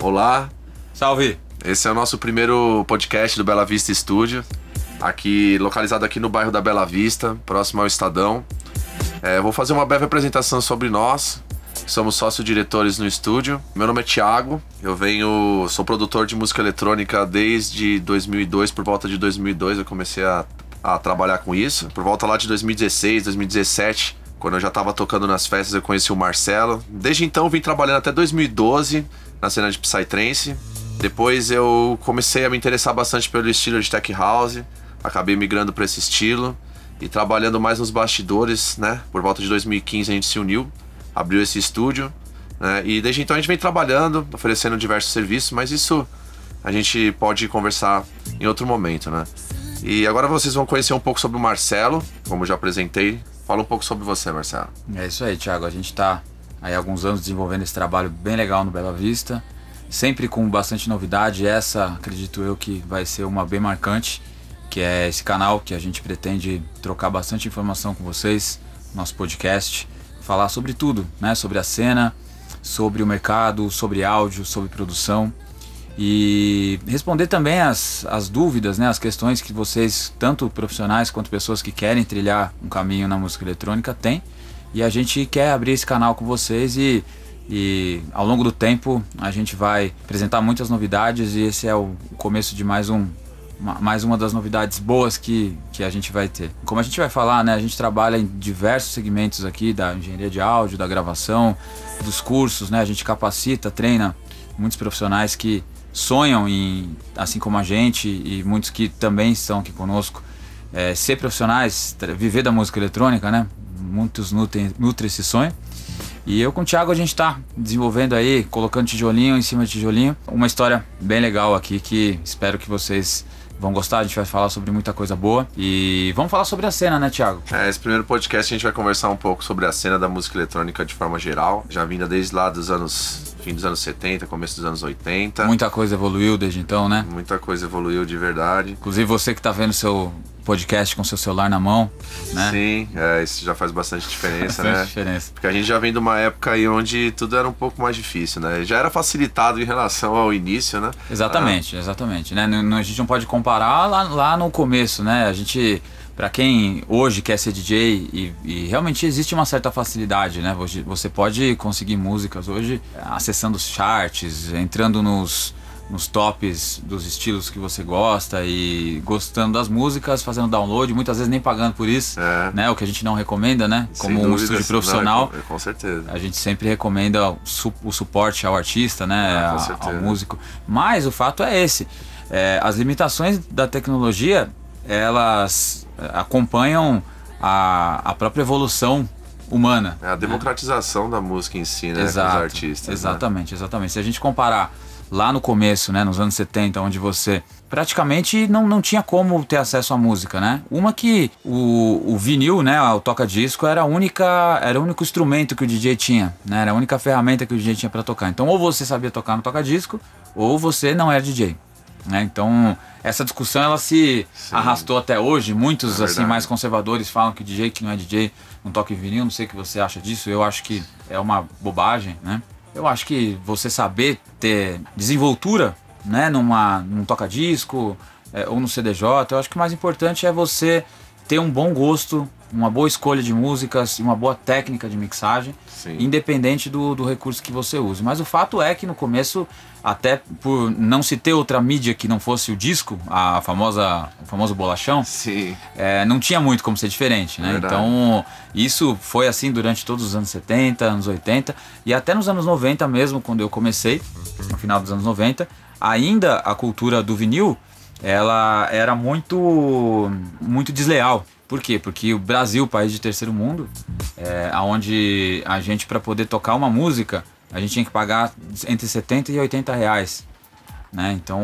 Olá, Salve! esse é o nosso primeiro podcast do Bela Vista Studio, aqui localizado aqui no bairro da Bela Vista, próximo ao Estadão. É, vou fazer uma breve apresentação sobre nós. Somos sócio-diretores no estúdio. Meu nome é Thiago. Eu venho, sou produtor de música eletrônica desde 2002, por volta de 2002 eu comecei a, a trabalhar com isso. Por volta lá de 2016, 2017, quando eu já estava tocando nas festas, eu conheci o Marcelo. Desde então vim trabalhando até 2012 na cena de Psytrance. Depois eu comecei a me interessar bastante pelo estilo de tech house, acabei migrando para esse estilo e trabalhando mais nos bastidores, né? Por volta de 2015 a gente se uniu, abriu esse estúdio, né? E desde então a gente vem trabalhando, oferecendo diversos serviços, mas isso a gente pode conversar em outro momento, né? E agora vocês vão conhecer um pouco sobre o Marcelo, como já apresentei. Fala um pouco sobre você, Marcelo. É isso aí, Thiago. A gente tá aí alguns anos desenvolvendo esse trabalho bem legal no Bela Vista. Sempre com bastante novidade. Essa, acredito eu, que vai ser uma bem marcante, que é esse canal que a gente pretende trocar bastante informação com vocês, nosso podcast, falar sobre tudo, né? Sobre a cena, sobre o mercado, sobre áudio, sobre produção e responder também as, as dúvidas, né, as questões que vocês, tanto profissionais quanto pessoas que querem trilhar um caminho na música eletrônica, têm. E a gente quer abrir esse canal com vocês e, e ao longo do tempo a gente vai apresentar muitas novidades e esse é o começo de mais um uma- mais uma das novidades boas que, que a gente vai ter. Como a gente vai falar, né, a gente trabalha em diversos segmentos aqui da engenharia de áudio, da gravação, dos cursos, né, a gente capacita, treina muitos profissionais que sonham em, assim como a gente e muitos que também estão aqui conosco, é, ser profissionais, viver da música eletrônica, né? Muitos nutrem, nutrem esse sonho. E eu com o Thiago a gente está desenvolvendo aí, colocando tijolinho em cima de tijolinho, uma história bem legal aqui que espero que vocês vão gostar. A gente vai falar sobre muita coisa boa e vamos falar sobre a cena, né, Thiago? É, esse primeiro podcast a gente vai conversar um pouco sobre a cena da música eletrônica de forma geral, já vinda desde lá dos anos, fim dos anos 70, começo dos anos 80. Muita coisa evoluiu desde então, né? Muita coisa evoluiu de verdade. Inclusive você que está vendo seu podcast com seu celular na mão, né? Sim, é, isso já faz bastante diferença, Bastante né? diferença. Porque a gente já vem de uma época aí onde tudo era um pouco mais difícil, né? Já era facilitado em relação ao início, né? Exatamente, exatamente. Né? A gente não pode comparar lá, lá no começo, né? A gente, para quem hoje quer ser DJ e, e realmente existe uma certa facilidade, né? Você, pode conseguir músicas hoje acessando os charts, entrando nos, nos tops dos estilos que você gosta e gostando das músicas, fazendo download, muitas vezes nem pagando por isso, É. né? O que a gente não recomenda, né? Como um dúvidas. estúdio Não, profissional. com, com certeza. A gente sempre recomenda o, su- o suporte ao artista, né? Com a- certeza. ao músico. Mas o fato é esse: é, as limitações da tecnologia elas é, acompanham a, a própria evolução humana. É a democratização da música em si, né? Exato, Com os artistas. né? Exatamente, exatamente. Se a gente comparar lá no começo, né, nos anos 70, onde você praticamente não, não tinha como ter acesso à música, né? Uma que o, o vinil, né, o toca-disco era a única, era o único instrumento que o DJ tinha, né? Era a única ferramenta que o DJ tinha para tocar. Então, ou você sabia tocar no toca-disco, ou você não era DJ. Né? Então, essa discussão ela se arrastou até hoje. Muitos É assim mais conservadores falam que DJ que não é DJ não toca em vinil. Não sei o que você acha disso. Eu acho que é uma bobagem, né? Eu acho que você saber ter desenvoltura, né, numa num toca-disco é, ou no CDJ, eu acho que o mais importante é você ter um bom gosto, uma boa escolha de músicas e uma boa técnica de mixagem Sim. independente do, do recurso que você use. Mas o fato é que no começo, até por não se ter outra mídia que não fosse o disco, a famosa, o famoso bolachão, Sim. é, não tinha muito como ser diferente, né? Verdade. Então, isso foi assim durante todos os anos 70, anos 80 e até nos anos 90 mesmo, quando eu comecei, no final dos anos 90, ainda a cultura do vinil, ela era muito muito desleal. Por quê? Porque o Brasil, país de terceiro mundo, é, onde a gente, para poder tocar uma música, a gente tinha que pagar entre 70 e 80 reais. Né? Então,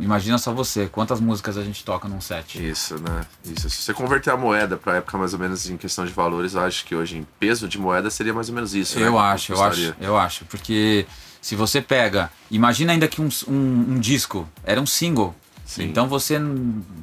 imagina só você, quantas músicas a gente toca num set. Isso, né? Isso. Se você converter a moeda pra época mais ou menos em questão de valores, eu acho que hoje em peso de moeda seria mais ou menos isso. né? Eu Quanto acho, eu acho, eu acho. Porque se você pega, imagina ainda que um, um, um disco era um single. Sim. Então você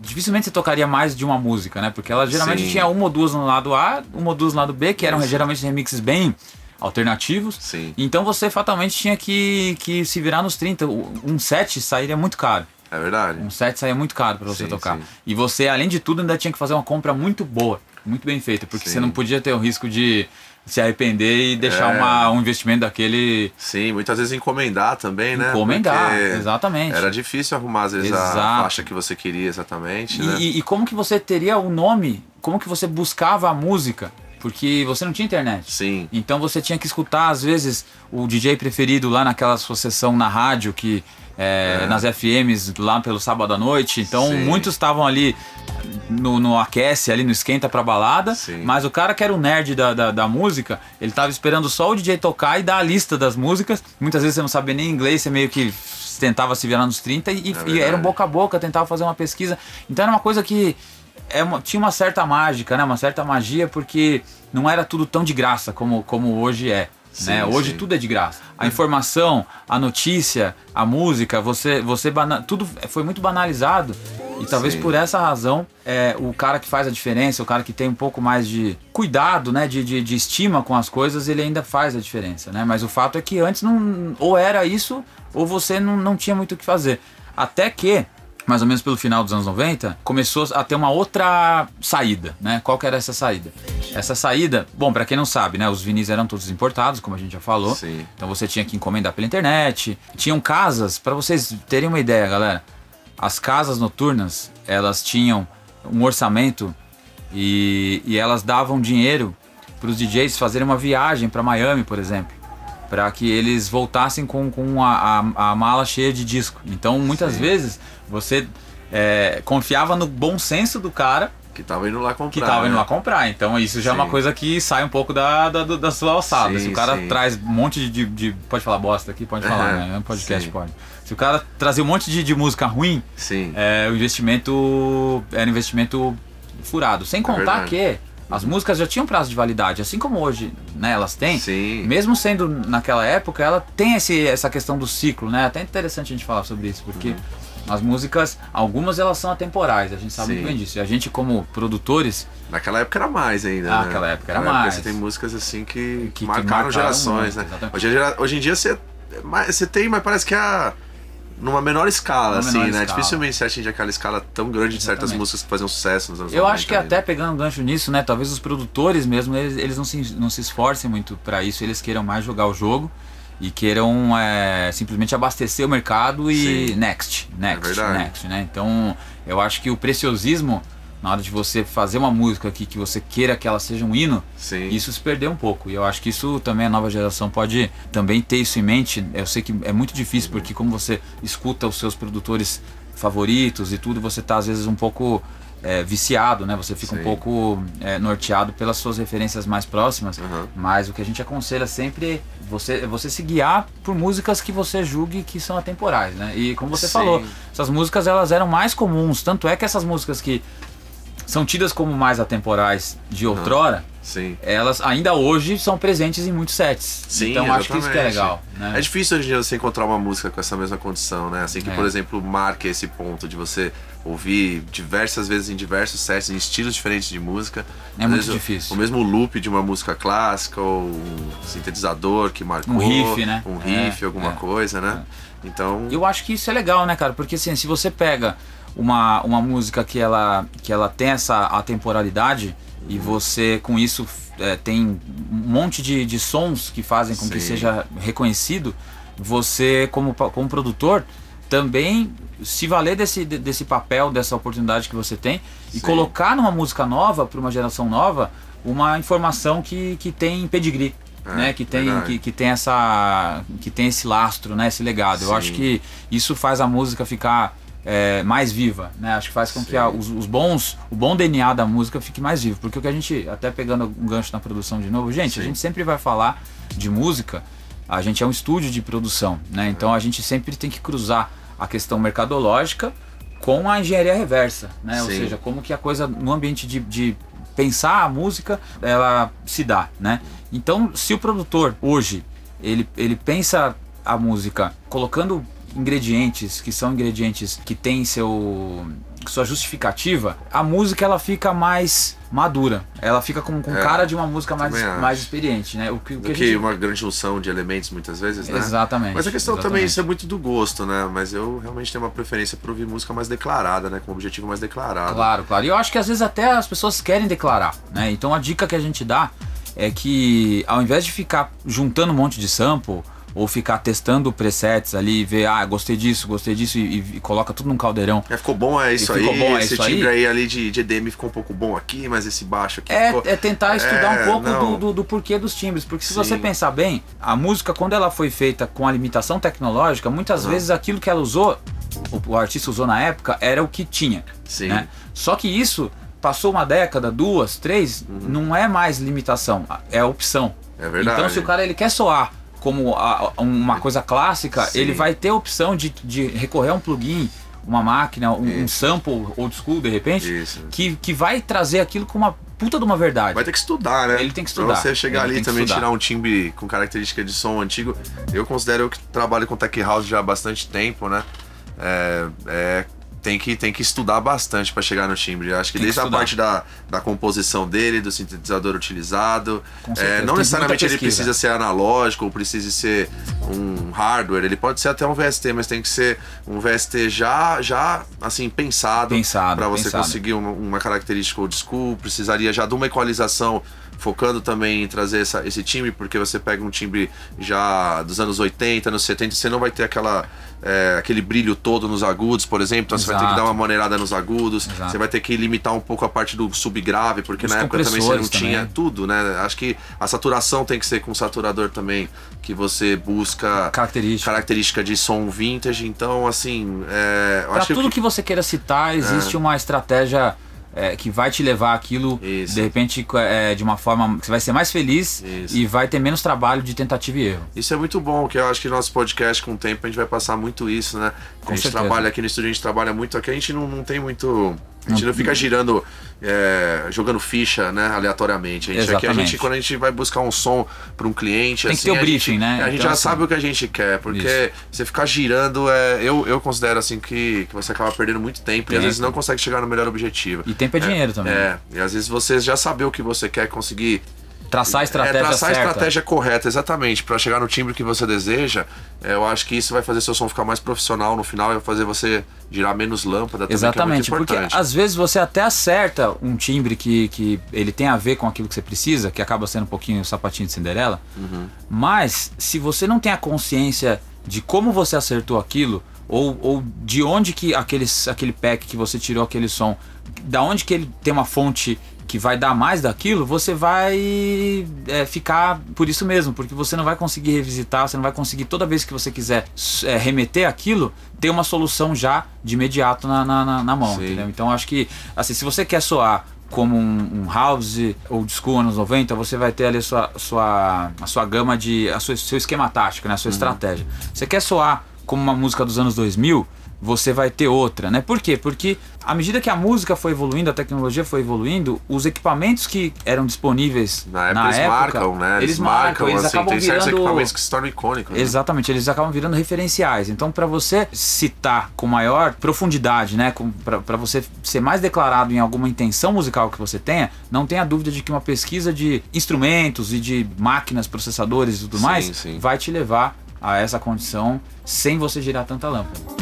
dificilmente você tocaria mais de uma música, né? Porque ela geralmente Sim. tinha uma ou duas no lado A, uma ou duas no lado B, que eram Isso. geralmente remixes bem alternativos. Sim. Então você fatalmente tinha que, que se virar nos 30. Um set sairia muito caro. É verdade. Um set saía muito caro para você Sim, tocar. sim. E você, além de tudo, ainda tinha que fazer uma compra muito boa, muito bem feita, porque Sim. você não podia ter o risco de se arrepender e deixar É. uma- um investimento daquele Sim, muitas vezes encomendar também, né? encomendar. Porque Exatamente. Era difícil arrumar, às vezes, a Exato. faixa que você queria exatamente, né? E, e- e como que você teria o nome? Como que você buscava a música? Porque você não tinha internet. Sim. Então você tinha que escutar, às vezes, o DJ preferido lá naquela sua sessão na rádio, que é, É. nas FMs lá pelo sábado à noite. Então Sim. muitos estavam ali no, no aquece, ali no esquenta pra balada. Sim. Mas o cara que era o nerd da, da, da música, ele tava esperando só o DJ tocar e dar a lista das músicas. Muitas vezes você não sabia nem inglês, você meio que tentava se virar nos 30 e, e verdade. era um boca a boca, tentava fazer uma pesquisa. Então era uma coisa que é uma- tinha uma certa mágica, né? Uma certa magia, porque não era tudo tão de graça como, como hoje é. Sim, né? Hoje sim. tudo é de graça. A informação, a notícia, a música, você, você bana- tudo foi muito banalizado. E talvez Sim. por essa razão, é, o cara que faz a diferença, o cara que tem um pouco mais de cuidado, né, de, de, de estima com as coisas, ele ainda faz a diferença, né? Mas o fato é que antes não, ou era isso, ou você não, não tinha muito o que fazer. Até que, mais ou menos pelo final dos anos 90, começou a ter uma outra saída, né? Qual que era essa saída? Essa saída, bom, pra quem não sabe, né, os vinis eram todos importados, como a gente já falou. Sim. Então você tinha que encomendar pela internet. Tinham casas, pra vocês terem uma ideia, galera. As casas noturnas, elas tinham um orçamento e, e elas davam dinheiro para os DJs fazerem uma viagem para Miami, por exemplo, para que eles voltassem com, com a, a, a mala cheia de disco. Então, muitas Sim. vezes você é, confiava no bom senso do cara Que tava indo lá comprar. que tava indo né? lá comprar. Então isso já é uma Sim. coisa que sai um pouco da, da, da sua alçada. Sim, Se o cara sim. traz um monte de, de- Pode falar bosta aqui? Pode falar, É, né? É um podcast, sim. pode. Se o cara trazer um monte de, de música ruim, Sim. é, o investimento era um investimento furado. Sem contar verdade. que as músicas já tinham prazo de validade, assim como hoje, né? Elas têm. Sim. Mesmo sendo naquela época, ela tem esse, essa questão do ciclo, né? Até interessante a gente falar sobre isso, porque Uhum. As músicas, algumas elas são atemporais, a gente sabe Sim. muito bem disso. E a gente, como produtores, Naquela época era mais ainda. Ah, né? naquela época era Naquela mais. Você tem músicas assim que, Que- que marcaram, marcaram gerações, muito, né? Hoje, em dia- hoje em dia você, você tem, mas parece que é a- numa menor escala, Numa assim, menor né? escala. Dificilmente você atinge aquela escala tão grande de certas músicas que faziam sucesso nos anos Eu 90 acho que ainda. até pegando um gancho nisso, né? Talvez os produtores mesmo, eles, eles não, se, não se esforcem muito pra isso, eles queiram mais jogar o jogo e queiram é, simplesmente abastecer o mercado e Sim. next, next, É next, né? Então eu acho que o preciosismo, na hora de você fazer uma música aqui que você queira que ela seja um hino, Sim. isso se perdeu um pouco. E eu acho que isso também a nova geração pode também ter isso em mente. Eu sei que é muito difícil, porque como você escuta os seus produtores favoritos e tudo, você tá às vezes um pouco é, viciado, né? Você fica um Sim. pouco é, norteado pelas suas referências mais próximas. Aham. Mas o que a gente aconselha sempre é você, é você se guiar por músicas que você julgue que são atemporais, né? E como você Sim. falou, essas músicas elas eram mais comuns. Tanto é que essas músicas que são tidas como mais atemporais de outrora, Sim. elas ainda hoje são presentes em muitos sets. Sim, então acho que isso que é exatamente. legal. Né? É difícil hoje em dia você encontrar uma música com essa mesma condição, né? Assim que, É. por exemplo, marque esse ponto de você ouvir diversas vezes em diversos sets, em estilos diferentes de música. É Às muito vezes difícil. O mesmo loop de uma música clássica, ou um sintetizador que marcou. Um riff, né? Um riff, É, alguma é, coisa, né? Então. Eu acho que isso é legal, né, cara? Porque assim, se você pega uma, uma música que ela, que ela tem essa atemporalidade e você com isso é, tem um monte de, de sons que fazem com que Sim. seja reconhecido, você como, como produtor também se valer desse, de- desse papel, dessa oportunidade que você tem e Sim. colocar numa música nova, para uma geração nova, uma informação que, que tem pedigree. É, né, que tem que, que tem essa que tem esse lastro, né, esse legado. Eu Sim. acho que isso faz a música ficar é, mais viva, né? Acho que faz com que Sim. a- os, os bons, o bom DNA da música fique mais vivo, porque o que a gente até pegando um gancho na produção de novo, gente, a Sim. gente sempre vai falar de música. A gente é um estúdio de produção, né? Então a gente sempre tem que cruzar a questão mercadológica com a engenharia reversa, né? Ou Sim. seja, como que a coisa no ambiente de, de pensar a música ela se dá, né? Então, se o produtor hoje ele, ele pensa a música colocando ingredientes que são ingredientes que têm seu sua justificativa, a música ela fica mais madura. Ela fica com, com É, cara de uma música mais, também mais experiente, né? O que, o que gente... uma grande junção de elementos muitas vezes, né? Exatamente. Mas a questão também, exatamente. isso é muito do gosto, né? Mas eu realmente tenho uma preferência por ouvir música mais declarada, né? Com um objetivo mais declarado. Claro, claro. E eu acho que às vezes até as pessoas querem declarar, né? Então a dica que a gente dá é que ao invés de ficar juntando um monte de sample ou ficar testando presets ali e ver, ah, gostei disso, gostei disso e, e coloca tudo num caldeirão. É, ficou bom, é isso aí. ficou bom, é esse isso timbre aí. aí, ali de, de EDM ficou um pouco bom aqui, mas esse baixo aqui É, ficou... é tentar estudar É, um pouco do, do, do porquê dos timbres, porque se Sim. você pensar bem, a música, quando ela foi feita com a limitação tecnológica, muitas Uhum. vezes aquilo que ela usou, o, o artista usou na época, era o que tinha. Sim. né? Só que isso passou uma década, duas, três, não é mais limitação, é opção. É Uhum. verdade. Então, se o cara ele quer soar como a- uma coisa clássica, Sim. ele vai ter a opção de, de recorrer a um plugin, uma máquina, um, um sample old school, de repente, Isso. que, que vai trazer aquilo com uma puta de uma verdade. Vai ter que estudar, né? Ele tem que estudar. Pra você chegar Ele ali e também estudar. tirar um timbre com característica de som antigo. Eu considero eu que trabalho com tech house já há bastante tempo, né? É, é, tem, que, tem que estudar bastante para chegar no timbre. Acho que Tem que desde a estudar. parte da, da composição dele, do sintetizador utilizado. É, não tem necessariamente ele precisa ser analógico ou precisa ser um hardware. Ele pode ser até um VST, mas tem que ser um VST já, já assim, pensado. Pensado, para você pensado. conseguir uma, uma característica old school, precisaria já de uma equalização focando também em trazer essa- esse timbre, porque você pega um timbre já dos anos 80, anos 70, você não vai ter aquela, é, aquele brilho todo nos agudos, por exemplo, então você vai ter que Exato. dar uma maneirada nos agudos, Exato. você vai ter que limitar um pouco a parte do subgrave, porque Os na época também você não tinha também. tudo, né? Acho que a saturação tem que ser com saturador também, que você busca Característica. característica de som vintage, então assim, é, o tudo que- que você queira citar, existe uma estratégia é, que vai te levar aquilo, Isso. de repente, é, de uma forma que você vai ser mais feliz Isso. e vai ter menos trabalho de tentativa e erro. Isso é muito bom, que eu acho que nosso podcast, com o tempo, a gente vai passar muito isso, né? Com a gente certeza. trabalha aqui no estúdio, a gente trabalha muito aqui, a gente não, não tem muito. A gente não fica girando, é, jogando ficha, né, aleatoriamente. A gente, aqui, a gente, quando a gente vai buscar um som para um cliente, Tem que assim, ter o briefing, gente, né? A gente Então, já assim, sabe o que a gente quer, porque isso. você ficar girando, é, eu, eu considero assim que, que você acaba perdendo muito tempo e às Tempo. vezes não consegue chegar no melhor objetivo. E tempo é dinheiro também. É, e às vezes você já saber o que você quer conseguir Traçar a estratégia é, traçar certa. a estratégia correta, exatamente, para chegar no timbre que você deseja. é, eu acho que isso vai fazer seu som ficar mais profissional no final e vai fazer você girar menos lâmpada também, Exatamente, que é porque às vezes você até acerta um timbre que, que ele tem a ver com aquilo que você precisa, que acaba sendo um pouquinho o sapatinho de Cinderela, Uhum. mas se você não tem a consciência de como você acertou aquilo, ou, ou de onde que aquele, aquele pack que você tirou aquele som, da onde que ele tem uma fonte que vai dar mais daquilo, você vai é, ficar por isso mesmo, porque você não vai conseguir revisitar, você não vai conseguir toda vez que você quiser é, remeter aquilo, ter uma solução já de imediato na, na, na- mão, Sim. entendeu? Então acho que, assim, se você quer soar como um, um house old school anos 90, você vai ter ali a sua, sua, a sua gama de. a sua, seu esquema tático, né? a sua Uhum. estratégia. Você quer soar como uma música dos anos 2000, você vai ter outra, né? Por quê? Porque à medida que a música foi evoluindo, a tecnologia foi evoluindo, os equipamentos que eram disponíveis Na época eles marcam, né? Eles, marcam, eles assim, acabam tem certos virando equipamentos que se tornam icônicos. né? Exatamente, eles acabam virando referenciais. Então, para você citar com maior profundidade, né, para você ser mais declarado em alguma intenção musical que você tenha, não tenha dúvida de que uma pesquisa de instrumentos e de máquinas, processadores e tudo Sim, mais sim. vai te levar a essa condição sem você girar tanta lâmpada.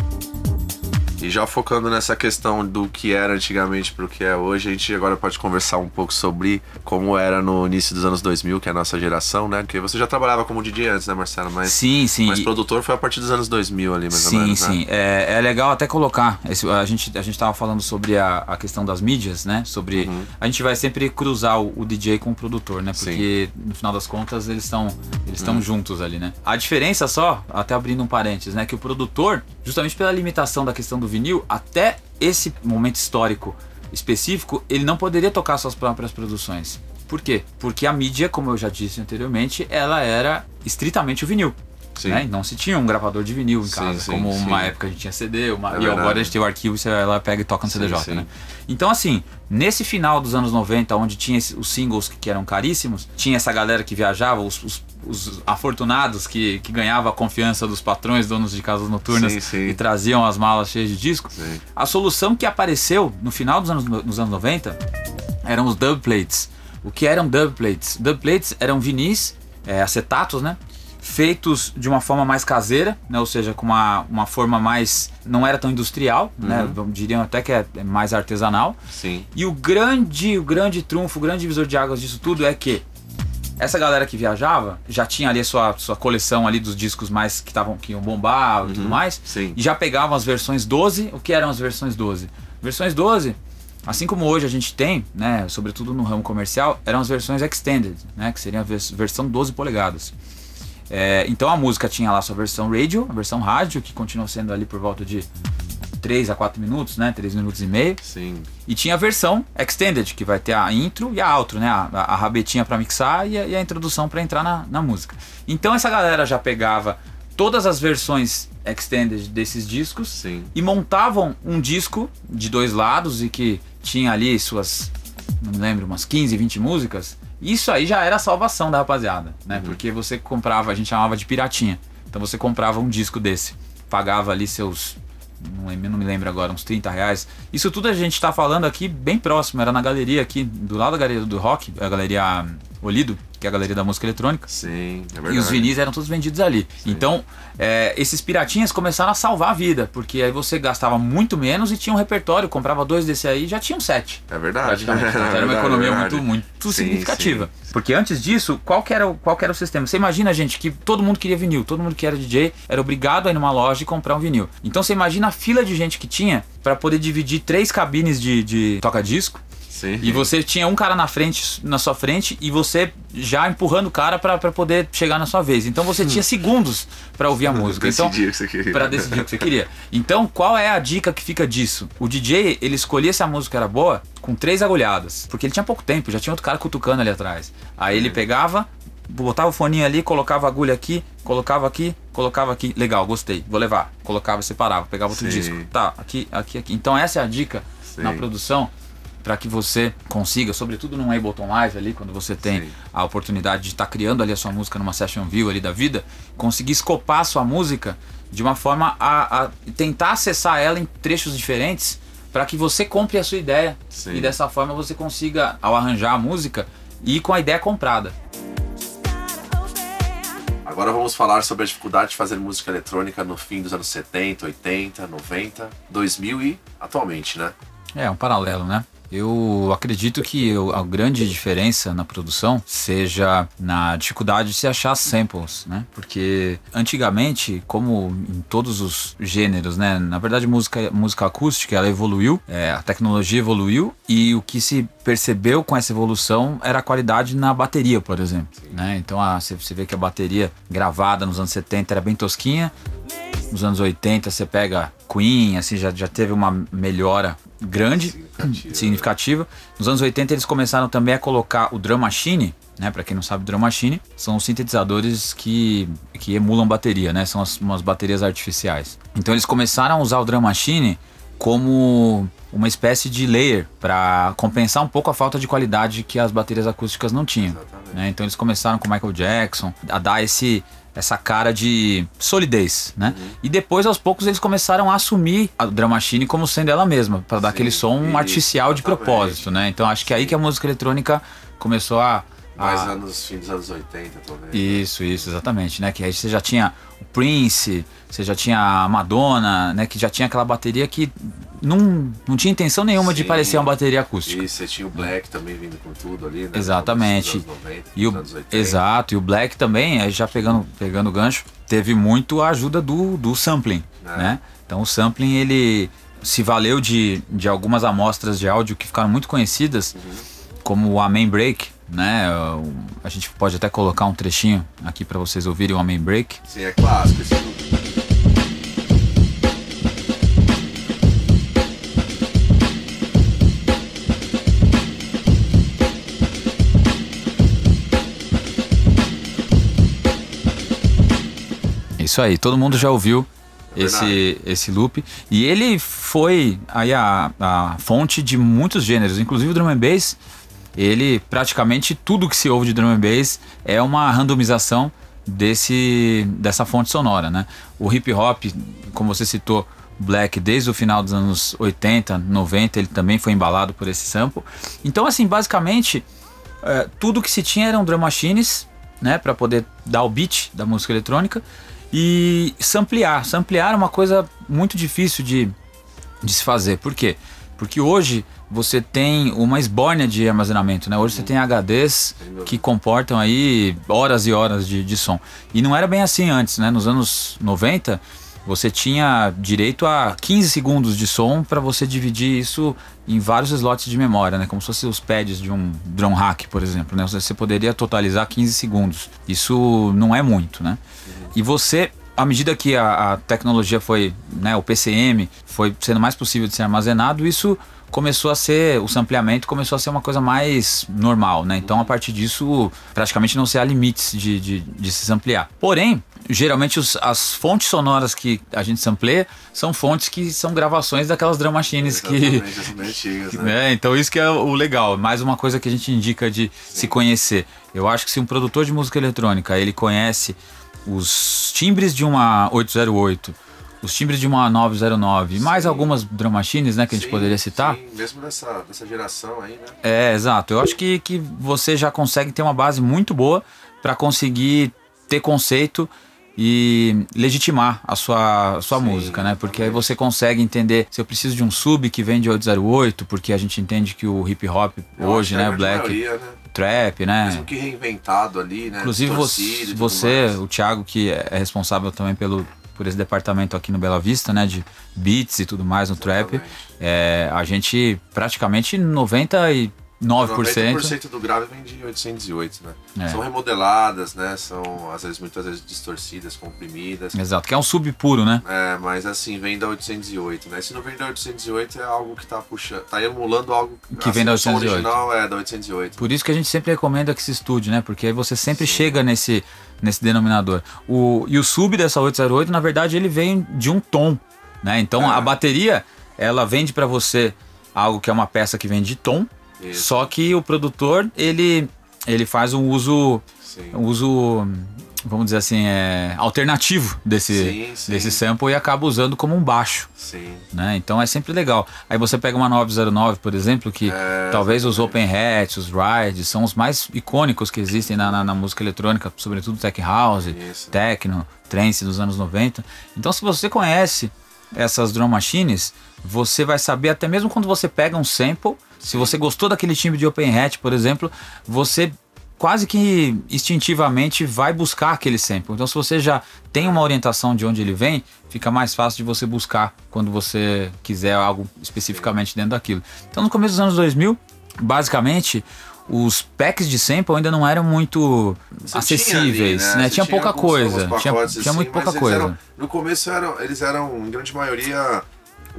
E já focando nessa questão do que era antigamente pro que é hoje, a gente agora pode conversar um pouco sobre como era no início dos anos 2000, que é a nossa geração, né? Porque você já trabalhava como DJ antes, né, Marcelo? Mas, sim, sim. mas produtor foi a partir dos anos 2000 ali, mais sim, ou menos, né? sim. É, é legal até colocar. esse- a gente a gente estava falando sobre a, a questão das mídias, né? Sobre Uhum. a gente vai sempre cruzar o, o DJ com o produtor, né? Porque no final das contas eles estão eles Uhum. estão juntos ali, né? A diferença só, até abrindo um parênteses, né? Que o produtor, justamente pela limitação da questão do vinil, até esse momento histórico específico, ele não poderia tocar suas próprias produções. Por quê? Porque a mídia, como eu já disse anteriormente, ela era estritamente o vinil. Sim. Né? Não se tinha um gravador de vinil em Sim, casa, sim, como sim. uma época a gente tinha CD, uma, É e agora a gente tem o arquivo, você vai lá pega e toca no CDJ, né? Então assim, nesse final dos anos 90, onde tinha os singles que, que eram caríssimos, tinha essa galera que viajava, os, os os afortunados que, que ganhavam a confiança dos patrões, donos de casas noturnas Sim, sim. e traziam as malas cheias de disco. Sim. A solução que apareceu no final dos anos, nos anos 90 eram os dub plates. O que eram dub plates? Dub plates eram vinis, é, acetatos, né? Feitos de uma forma mais caseira, né? ou seja, com uma, uma forma mais. não era tão industrial, né? Vamos- Diriam até que é é mais artesanal. Sim. E o grande, o grande trunfo, o grande divisor de águas disso tudo é que essa galera que viajava já tinha ali a sua, sua coleção ali dos discos mais que estavam que iam bombar e tudo mais. Sim. E já pegavam as versões 12. O que eram as versões 12? Versões 12, assim como hoje a gente tem, né, sobretudo no ramo comercial, eram as versões extended, né, que seria a vers- versão 12 polegadas. É, então a música tinha lá sua versão radio, a versão rádio, que continua sendo ali por volta de 3 a 4 minutos, né, 3 minutos e meio. Sim. E tinha a versão extended, que vai ter a intro e a outro, né? A, a, a rabetinha pra mixar e a, e a introdução pra entrar na, na música. Então essa galera já pegava todas as versões extended desses discos Sim. e montavam um disco de dois lados e que tinha ali suas, não me lembro, umas 15, 20 músicas. Isso aí já era a salvação da rapaziada, né? Porque você comprava, a gente chamava de piratinha. Então você comprava um disco desse, pagava ali seus, não, não me lembro agora, uns 30 reais. Isso tudo a gente tá falando aqui bem próximo, era na galeria aqui, do lado da galeria do rock, a galeria Olido, que é a galeria da música eletrônica. Sim. É verdade. E os vinis eram todos vendidos ali. Então, é, esses piratinhas começaram a salvar a vida, porque aí você gastava muito menos e tinha um repertório, comprava dois desse aí e já tinha um set. É verdade. Praticamente. É Então, era uma verdade, economia é muito, verdade. muito Sim, significativa. sim. Porque antes disso, qual que, era, o- qual que era o sistema? Você imagina, gente, que todo mundo queria vinil, todo mundo que era DJ era obrigado a ir numa loja e comprar um vinil. Então você imagina a fila de gente que tinha para poder dividir três cabines de, de toca-disco. Sim. E você tinha um cara na frente, na sua frente, e você já empurrando o cara pra pra poder chegar na sua vez. Então você tinha segundos pra ouvir a música. Então, Decidir o que você queria. Pra decidir o que você queria. Então, qual é a dica que fica disso? O DJ, ele escolhia se a música era boa com três agulhadas. Porque ele tinha pouco tempo, já tinha outro cara cutucando ali atrás. Aí ele pegava, botava o foninho ali, colocava a agulha aqui, colocava aqui, colocava aqui. Legal, gostei, vou levar. Colocava, separava, pegava outro Sim. disco. Tá, aqui, aqui, aqui. Então essa é a dica Sim. na produção para que você consiga, sobretudo num Ableton Live ali, quando você tem Sim. a oportunidade de estar criando ali a sua música numa session view ali da vida, conseguir escopar a sua música de uma forma a, a tentar acessar ela em trechos diferentes para que você compre a sua ideia Sim. e dessa forma você consiga, ao arranjar a música, ir com a ideia comprada. Agora vamos falar sobre a dificuldade de fazer música eletrônica no fim dos anos 70, 80, 90, 2000 e atualmente, né? É, um paralelo, né? Eu acredito que a grande diferença na produção seja na dificuldade de se achar samples, né? Porque antigamente, como em todos os gêneros, né? Na verdade, música, música acústica ela evoluiu, é, a tecnologia evoluiu e o que se percebeu com essa evolução era a qualidade na bateria, por exemplo. Né? Então a- você você vê que a bateria gravada nos anos 70 era bem tosquinha, nos anos 80 você pega Queen, assim, já, já teve uma melhora grande, Significativa. significativa. Nos anos 80 eles começaram também a colocar o drum machine, né? Para quem não sabe, drum machine são os sintetizadores que, que emulam bateria, né? São as, umas baterias artificiais. Então eles começaram a usar o drum machine como uma espécie de layer para compensar um pouco a falta de qualidade que as baterias acústicas não tinham. Né? Então eles começaram com Michael Jackson a dar esse essa cara de solidez, né? Uhum. E depois aos poucos eles começaram a assumir a drum machine como sendo ela mesma, para dar Sim, aquele som isso, artificial de propósito, né? Então acho que é aí que a música eletrônica começou a, a Mais anos, fim dos anos 80, talvez. isso, isso, exatamente, né? Que aí você já tinha o Prince, você já tinha a Madonna, né? Que já tinha aquela bateria que não, não tinha intenção nenhuma de Sim. parecer uma bateria acústica. E você tinha o Black também vindo com tudo ali, né? Exatamente. Nos anos 90, E o, nos anos 80. exato, e o Black também, aí já pegando, pegando o gancho, teve muito a ajuda do, do sampling, É. né? Então o sampling, ele se valeu de, de algumas amostras de áudio que ficaram muito conhecidas, como o Amen Break, né? A gente pode até colocar um trechinho aqui para vocês ouvirem o Amen Break. Sim, é clássico esse. Isso aí, todo mundo já ouviu É esse, esse loop. E ele foi aí a, a fonte de muitos gêneros, inclusive o drum and bass. Ele praticamente tudo que se ouve de drum and bass é uma randomização desse dessa fonte sonora, né? O hip hop, como você citou, Black desde o final dos anos 80, 90, ele também foi embalado por esse sample. Então, assim, basicamente, é, tudo que se tinha eram drum machines, né, para poder dar o beat da música eletrônica e samplear. Samplear é uma coisa muito difícil de, de se fazer. Por quê? Porque hoje você tem uma esbórnia de armazenamento, né? Hoje você tem HDs que comportam aí horas e horas de, de som. E não era bem assim antes, né? Nos anos 90, você tinha direito a 15 segundos de som para você dividir isso em vários slots de memória, né? Como se fossem os pads de um drum hack, por exemplo, né? Você poderia totalizar 15 segundos. Isso não é muito, né? E você à medida que a, a, tecnologia foi, né, o PCM foi sendo mais possível de ser armazenado, isso começou a ser, o sampleamento começou a ser uma coisa mais normal, né? Então, a partir disso, praticamente não se há limites de, de, de se samplear. Porém, geralmente os, as fontes sonoras que a gente sampleia são fontes que são gravações daquelas drum machines que, antigas, né? né? Então isso que é o legal, mais uma coisa que a gente indica de Sim. se conhecer. Eu acho que se um produtor de música eletrônica, ele conhece os timbres de uma 808, os timbres de uma 909 e mais algumas drum machines, né, que a gente poderia citar. Sim, mesmo dessa, dessa geração aí, né? É, exato. Eu acho que, que você já consegue ter uma base muito boa para conseguir ter conceito e legitimar a sua, a sua Sim, música, né? Porque aí você consegue entender se eu preciso de um sub que vem de 808, porque a gente entende que o hip hop hoje, né, black, maioria, né? trap, né? Mesmo que reinventado ali, né? Inclusive você, você o Thiago que é responsável também pelo por esse departamento aqui no Bela Vista, né, de beats e tudo mais no Exatamente. trap, é, a gente praticamente 90 e 9%. 90% do grave vem de 808, né? É. São remodeladas, né? São, às vezes, muitas vezes distorcidas, comprimidas. Exato, que é um sub puro, né? É, mas assim, vem da 808, né? Se não vem da 808 é algo que tá puxando, tá emulando algo que assim, vem da 808. original é da 808. Por isso que a gente sempre recomenda que se estude, né? Porque aí você sempre Sim. chega nesse, nesse denominador. O, e o sub dessa 808, na verdade, ele vem de um tom, né? Então é. a bateria, ela vende para você algo que é uma peça que vem de tom, isso. Só que o produtor, ele, ele faz um uso, um uso, vamos dizer assim, é, alternativo desse, sim, sim. desse sample e acaba usando como um baixo. Sim. Né? Então é sempre legal. Aí você pega uma 909, por exemplo, que é, talvez os open hats, os rides, são os mais icônicos que existem na, na, na música eletrônica, sobretudo tech house, Isso. techno, trance dos anos 90. Então se você conhece essas drum machines, você vai saber até mesmo quando você pega um sample se você gostou daquele time de Open Hat, por exemplo, você quase que instintivamente vai buscar aquele sample. Então, se você já tem uma orientação de onde ele vem, fica mais fácil de você buscar quando você quiser algo especificamente dentro daquilo. Então, no começo dos anos 2000, basicamente, os packs de sample ainda não eram muito você acessíveis, tinha, ali, né? né? Tinha pouca coisa, tinha, assim, tinha muito pouca coisa. Eram, no começo eram, eles eram, em grande maioria,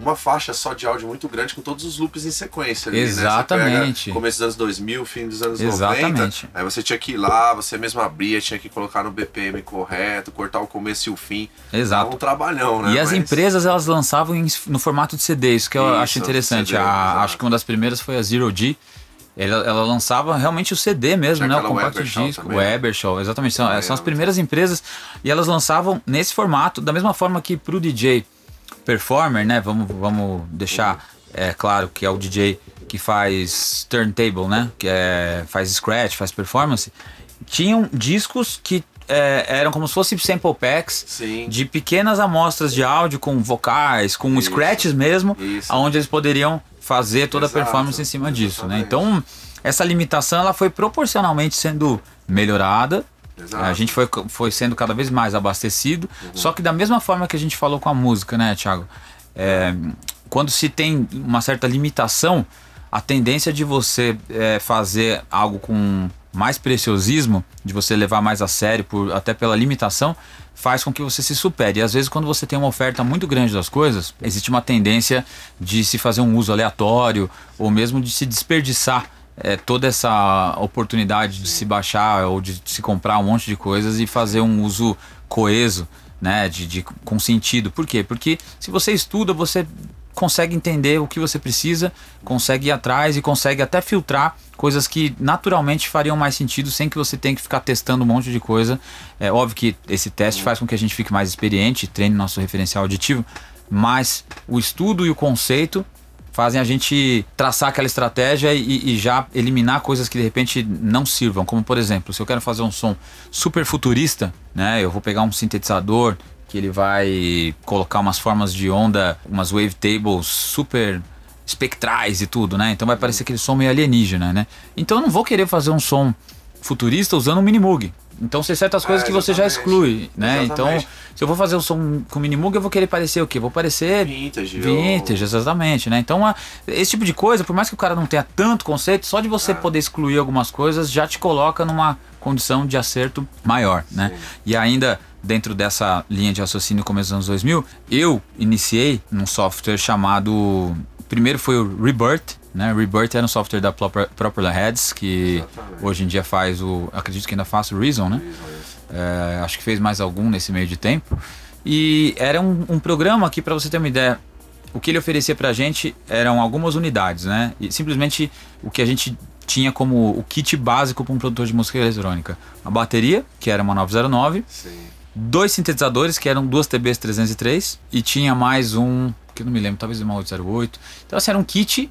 uma faixa só de áudio muito grande com todos os loops em sequência. Ali, Exatamente. Né? começo dos anos 2000, fim dos anos Exatamente. 90. Aí você tinha que ir lá, você mesmo abria, tinha que colocar no BPM correto, cortar o começo e o fim. Exato. um trabalhão, né? E Mas... as empresas elas lançavam no formato de CD, isso que eu isso, acho interessante. CD, a, acho que uma das primeiras foi a Zero G. Ela, ela, lançava realmente o CD mesmo, né? O compacto disco, também, o né? Ebershaw, exatamente. São, são as primeiras empresas e elas lançavam nesse formato, da mesma forma que pro DJ performer, né? Vamos, vamos deixar é, claro que é o DJ que faz turntable, né? Que é, faz scratch, faz performance. Tinham discos que é, eram como se fossem sample packs Sim. de pequenas amostras de áudio com vocais, com Isso. scratches mesmo, Isso. onde eles poderiam fazer toda Exato. a performance em cima disso, né? Então, essa limitação ela foi proporcionalmente sendo melhorada Exato. A gente foi, foi sendo cada vez mais abastecido. Uhum. Só que da mesma forma que a gente falou com a música, né, Thiago? É, quando se tem uma certa limitação, a tendência de você é, fazer algo com mais preciosismo, de você levar mais a sério, por, até pela limitação, faz com que você se supere. E às vezes, quando você tem uma oferta muito grande das coisas, existe uma tendência de se fazer um uso aleatório ou mesmo de se desperdiçar é, toda essa oportunidade de se baixar ou de se comprar um monte de coisas e fazer um uso coeso, né, de, de, com sentido. Por quê? Porque se você estuda, você consegue entender o que você precisa, consegue ir atrás e consegue até filtrar coisas que naturalmente fariam mais sentido sem que você tenha que ficar testando um monte de coisa. É óbvio que esse teste faz com que a gente fique mais experiente, treine nosso referencial auditivo, mas o estudo e o conceito fazem a gente traçar aquela estratégia e, e, já eliminar coisas que de repente não sirvam. Como por exemplo, se eu quero fazer um som super futurista, né? Eu vou pegar um sintetizador que ele vai colocar umas formas de onda, umas wavetables super espectrais e tudo, né? Então vai parecer aquele som meio alienígena, né? Então eu não vou querer fazer um som futurista usando um Minimoog. Então tem certas coisas é, que você já exclui, né? Então, exatamente. Então, se eu vou fazer o som com Minimoog, eu vou querer parecer o quê? Vou parecer vintage, vintage, ou... exatamente, né? Então, esse tipo de coisa, por mais que o cara não tenha tanto conceito, só de você é. poder excluir algumas coisas já te coloca numa condição de acerto maior, né? Sim. né? E ainda dentro dessa linha de raciocínio começo dos anos 2000, eu iniciei num software chamado primeiro foi o Rebirth, né? Rebirth era um software da Proper Heads, que Exatamente. hoje em dia faz o. Acredito que ainda faz o Reason, né? é, acho que fez mais algum nesse meio de tempo. E era um, um programa que, para você ter uma ideia, o que ele oferecia para a gente eram algumas unidades, né? E simplesmente o que a gente tinha como o kit básico para um produtor de música eletrônica: a bateria, que era uma 909, Sim. dois sintetizadores, que eram duas TBs 303, e tinha mais um, que eu não me lembro, talvez uma 808. Então, assim, era um kit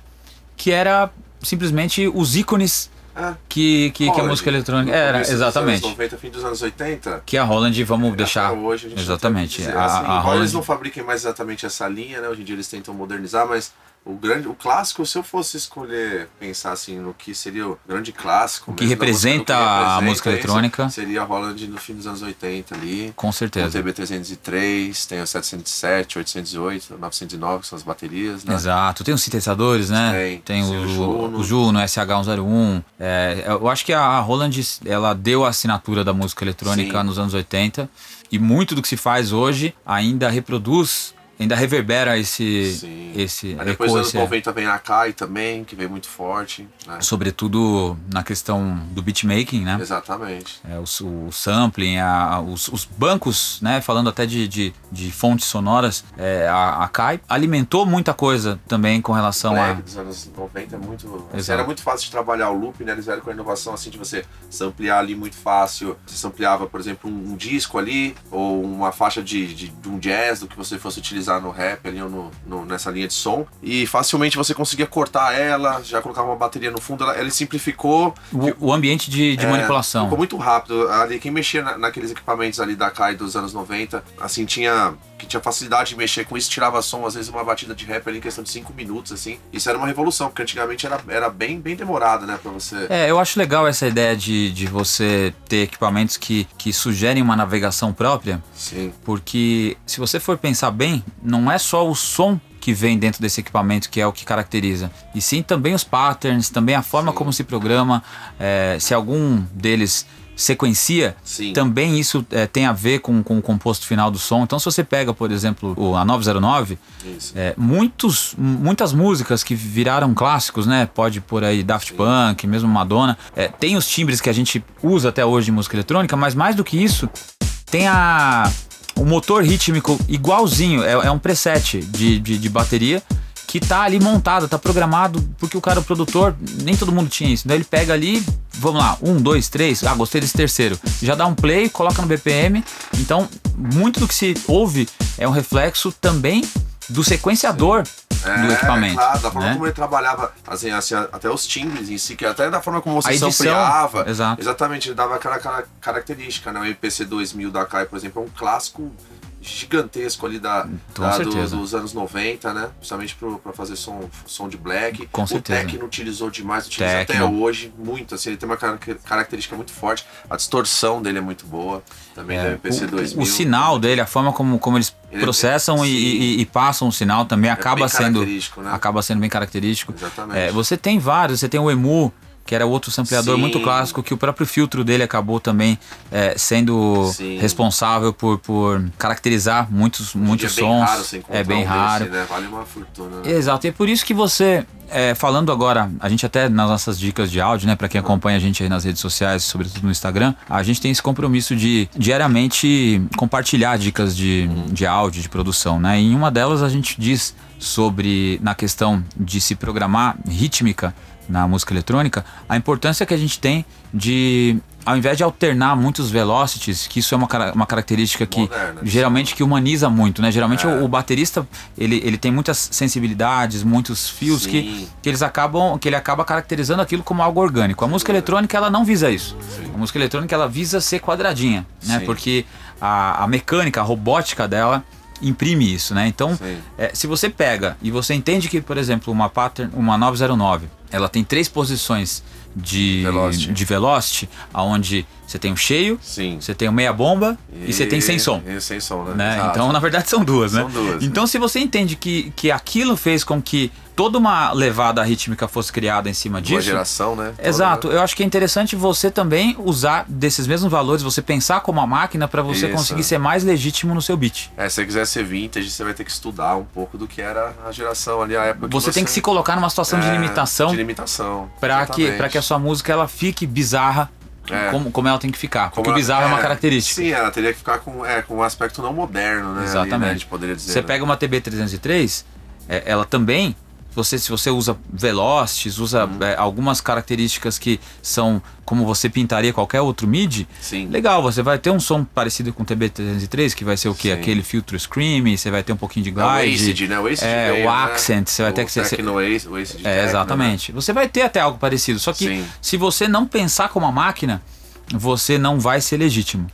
que era simplesmente os ícones é. que, que, que, a música eletrônica era, exatamente. Dos 90, fim dos anos 80. Que a Holland, vamos deixar. Hoje a gente exatamente. a, assim, a Holland... eles não fabriquem mais exatamente essa linha, né? Hoje em dia eles tentam modernizar, mas o grande, o clássico, se eu fosse escolher, pensar assim no que seria o grande clássico, o que, representa, música, que representa a música eletrônica, seria a Holland no fim dos anos 80 ali. Com certeza. Tem o TB303, tem o 707, 808, 909, que são as baterias, né? Exato. Tem os sintetizadores, né? Tem, tem o, o, Juno. o Juno, SH101. É, eu acho que a Roland, ela deu a assinatura da música eletrônica Sim. nos anos 80 e muito do que se faz hoje ainda reproduz ainda reverbera esse. Sim. esse Aí depois dos anos 90 vem a Kai também, que vem muito forte. Né? Sobretudo na questão do beatmaking, né? Exatamente. É, o, o sampling, a, os, os, bancos, né? Falando até de, de, de fontes sonoras, é, a, a Kai alimentou muita coisa também com relação a. dos anos 90 é muito. Assim, era muito fácil de trabalhar o loop, né? Eles vieram com a inovação assim de você samplear ali muito fácil. Você sampleava, por exemplo, um, um disco ali, ou uma faixa de, de, de um jazz do que você fosse utilizar no rap ali ou no, no, nessa linha de som. E facilmente você conseguia cortar ela, já colocava uma bateria no fundo, ela, ela simplificou. O, o ambiente de, de é, manipulação. Ficou muito rápido. Ali, quem mexia na, naqueles equipamentos ali da Kai dos anos 90, assim, tinha que tinha facilidade de mexer com isso, tirava som, às vezes uma batida de rap ali em questão de 5 minutos, assim. Isso era uma revolução, porque antigamente era, era bem, bem demorado, né, pra você... É, eu acho legal essa ideia de, de você ter equipamentos que, que sugerem uma navegação própria. Sim. Porque se você for pensar bem, não é só o som que vem dentro desse equipamento que é o que caracteriza. E sim também os patterns, também a forma sim. como se programa, é, se algum deles sequencia, Sim. também isso é, tem a ver com, com o composto final do som. Então, se você pega, por exemplo, o, a 909, é, muitos, muitas músicas que viraram clássicos, né? Pode por aí Daft Sim. Punk, mesmo Madonna, é, tem os timbres que a gente usa até hoje em música eletrônica, mas mais do que isso, tem a o motor rítmico igualzinho, é, é um preset de, de, de bateria que tá ali montado, tá programado, porque o cara, o produtor, nem todo mundo tinha isso. Então ele pega ali, vamos lá, um, dois, três, ah, gostei desse terceiro. Já dá um play, coloca no BPM. Então, muito do que se ouve é um reflexo também do sequenciador é, do equipamento. Claro, da forma né? como ele trabalhava, assim, assim, até os timbres em si, que até da forma como você edição, ampliava. Exato. Exatamente, ele dava aquela característica, né? O MPC 2000 da Kai, por exemplo, é um clássico gigantesco ali da, da do, dos anos 90, né? Principalmente para fazer som, som de black. Com certeza. O Tecno utilizou demais, utiliza Tecno. até hoje muito. Assim, ele tem uma característica muito forte. A distorção dele é muito boa. Também é, da MPC 2000. O sinal dele, a forma como, como eles ele é processam é, e, e, e, passam o sinal também é acaba sendo né? acaba sendo bem característico. Exatamente. É, você tem vários, você tem o EMU que era outro sampleador Sim. muito clássico, que o próprio filtro dele acabou também é, sendo Sim. responsável por, por caracterizar muitos, muitos é bem sons. raro você é bem um raro. Desse, né? Vale uma fortuna. Né? Exato, e é por isso que você, é, falando agora, a gente até nas nossas dicas de áudio, né, para quem acompanha a gente aí nas redes sociais, sobretudo no Instagram, a gente tem esse compromisso de diariamente compartilhar dicas de, de áudio, de produção, né? E em uma delas a gente diz sobre, na questão de se programar rítmica na música eletrônica, a importância que a gente tem de, ao invés de alternar muitos velocities, que isso é uma, uma característica que Moderna, geralmente que humaniza muito, né? Geralmente É. o, o baterista ele, ele tem muitas sensibilidades, muitos fios que, Sim. que eles acabam que ele acaba caracterizando aquilo como algo orgânico. A música eletrônica ela não visa isso. Sim. A música eletrônica ela visa ser quadradinha, né? Porque a, a mecânica, a robótica dela imprime isso, né? Então, é, se você pega e você entende que, por exemplo, uma pattern, uma 909, ela tem três posições de Velocity. de velocity, aonde você tem o cheio, Sim. você tem o meia bomba e, você tem sem som. E sem som, né? Né? Então, na verdade, são duas, né? São duas, Então, se você entende que, que aquilo fez com que toda uma levada rítmica fosse criada em cima Uma disso. geração, né? Toda, Exato, né? eu acho que é interessante você também usar desses mesmos valores, você pensar como a máquina para você Isso. conseguir ser mais legítimo no seu beat. É, se você quiser ser vintage, você vai ter que estudar um pouco do que era a geração ali, a época que Você, tem que se colocar numa situação de É, limitação De limitação. para que, pra que a sua música ela fique bizarra É. como, como ela tem que ficar. Porque Como o bizarro é, uma característica. Sim, ela teria que ficar com, é, com um aspecto não moderno, né? ali, Exatamente. né, a gente poderia dizer. Você né? pega uma TB303, é, ela também, você, se você usa velocities, usa Uhum. é, algumas características que são como você pintaria qualquer outro MIDI, Sim. legal, você vai ter um som parecido com o TB303, que vai ser o quê? Sim. Aquele filtro scream, você vai ter um pouquinho de É o glide. Acid, né? O Acid é, veio, o né? accent, você vai ter O que ser- Techno Acid, o Acid É, Techno, exatamente. Você vai ter até algo parecido, só que Sim. se você não pensar como a máquina, você não vai ser legítimo.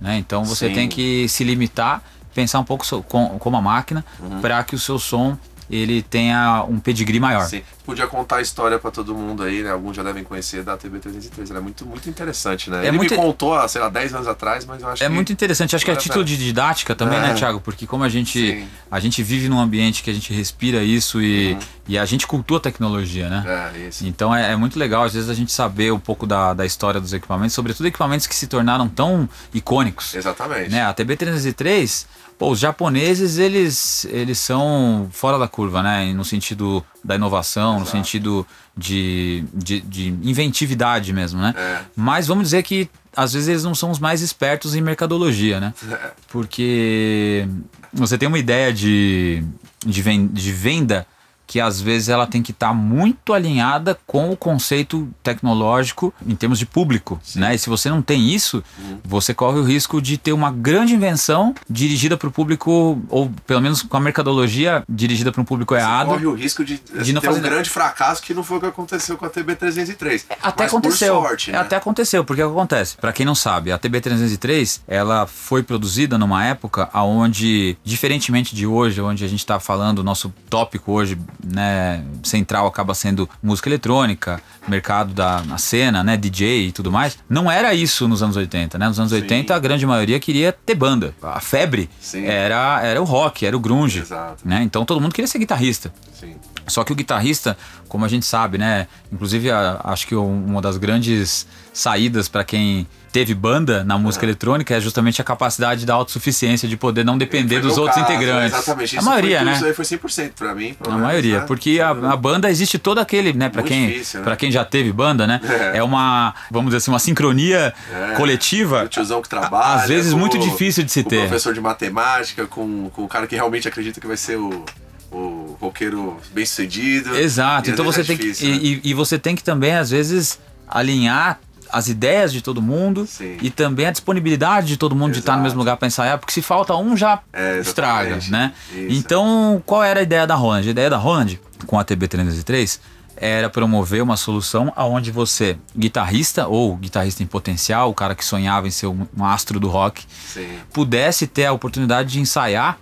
Né? Então você Sim. tem que se limitar, pensar um pouco so- com, como a máquina, Uhum. para que o seu som ele tenha um pedigree maior. Sim. Podia contar a história pra todo mundo aí, né? Alguns já devem conhecer da TB303. Ela é muito, muito interessante, né? É Ele muito- me contou, há, sei lá, 10 anos atrás, mas eu acho É que. muito interessante, acho que é título de didática também, né, É. Thiago? Porque como a gente, Sim. a gente vive num ambiente que a gente respira isso e, e a gente cultua a tecnologia, né? É, isso. Então é, é muito legal, às vezes, a gente saber um pouco da, da história dos equipamentos, sobretudo equipamentos que se tornaram tão icônicos. Exatamente. Né? A TB303, pô, os japoneses, eles, eles são fora da curva, né? No sentido da inovação, no Exato. sentido de, de, de inventividade mesmo, né? É. Mas vamos dizer que às vezes eles não são os mais espertos em mercadologia, né? É. Porque você tem uma ideia de, de, ven- de venda que às vezes ela tem que estar muito alinhada com o conceito tecnológico em termos de público, né? E se você não tem isso, Uhum. você corre o risco de ter uma grande invenção dirigida para o público ou pelo menos com a mercadologia dirigida para um público errado. Corre o risco de, de não ter fazer um nada. grande fracasso que não foi o que aconteceu com a TB303. Até Mas aconteceu. Sorte, É, né? Até aconteceu, porque o que acontece? Pra quem não sabe, a TB303, ela foi produzida numa época onde, diferentemente de hoje, onde a gente tá falando, o nosso tópico hoje, né, central acaba sendo música eletrônica, mercado da na cena, né, DJ e tudo mais. Não era isso nos anos 80, né? Nos anos Sim. 80 a grande maioria queria ter banda. A febre Sim. era era o rock, era o grunge, Exato. né? Então todo mundo queria ser guitarrista. Sim. Só que o guitarrista, como a gente sabe, né? Inclusive, a- acho que um- uma das grandes saídas para quem teve banda na música eletrônica é justamente a capacidade da autossuficiência, de poder não depender dos outros caso, integrantes. Exatamente. A Isso maioria, foi, né? Isso aí foi 100% pra mim. pelo A menos, maioria, né? porque a, a banda existe todo aquele, né, para quem, difícil, né? para quem já teve banda, né? É. É. uma, vamos dizer assim, uma sincronia É. coletiva. O tiozão que trabalha. Às vezes com muito difícil de se com ter. O professor de matemática, com, com o cara que realmente acredita que vai ser o, o roqueiro bem sucedido. Exato. E Então você tem é que difícil, e, né? e- e você tem que também às vezes alinhar as ideias de todo mundo Sim. e também a disponibilidade de todo mundo de estar no Exato. mesmo lugar para ensaiar, porque se falta um já É, estraga, né? Isso. Então, qual era a ideia da Roland? A ideia da Roland com a TB303 era promover uma solução aonde você, guitarrista ou guitarrista em potencial, o cara que sonhava em ser um, um astro do rock, Sim. pudesse ter a oportunidade de ensaiar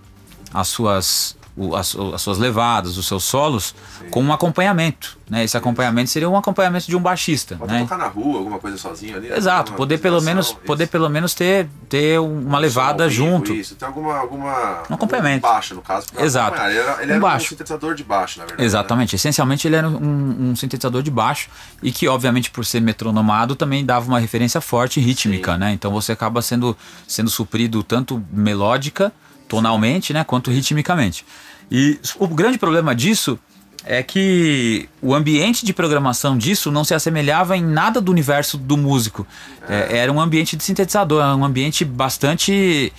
as suas o, as, as, suas levadas, os seus solos, Sim. com um acompanhamento. Né? Esse acompanhamento seria um acompanhamento de um baixista. Pode né? tocar na rua, alguma coisa sozinho ali. Exato, poder pelo menos, isso. poder pelo menos ter, ter uma um levada vivo, junto. Isso, tem alguma, alguma um acompanhamento. Um baixo, no caso. Exato. Ele era, ele um, era baixo. um sintetizador de baixo, na verdade. Exatamente. Né? Essencialmente ele era um, um, sintetizador de baixo e que, obviamente, por ser metronomado, também dava uma referência forte rítmica, Sim. né? Então você acaba sendo, sendo suprido tanto melódica, tonalmente, né, quanto ritmicamente. E o grande problema disso é que o ambiente de programação disso não se assemelhava em nada do universo do músico. É. É, era um ambiente de sintetizador, um ambiente bastante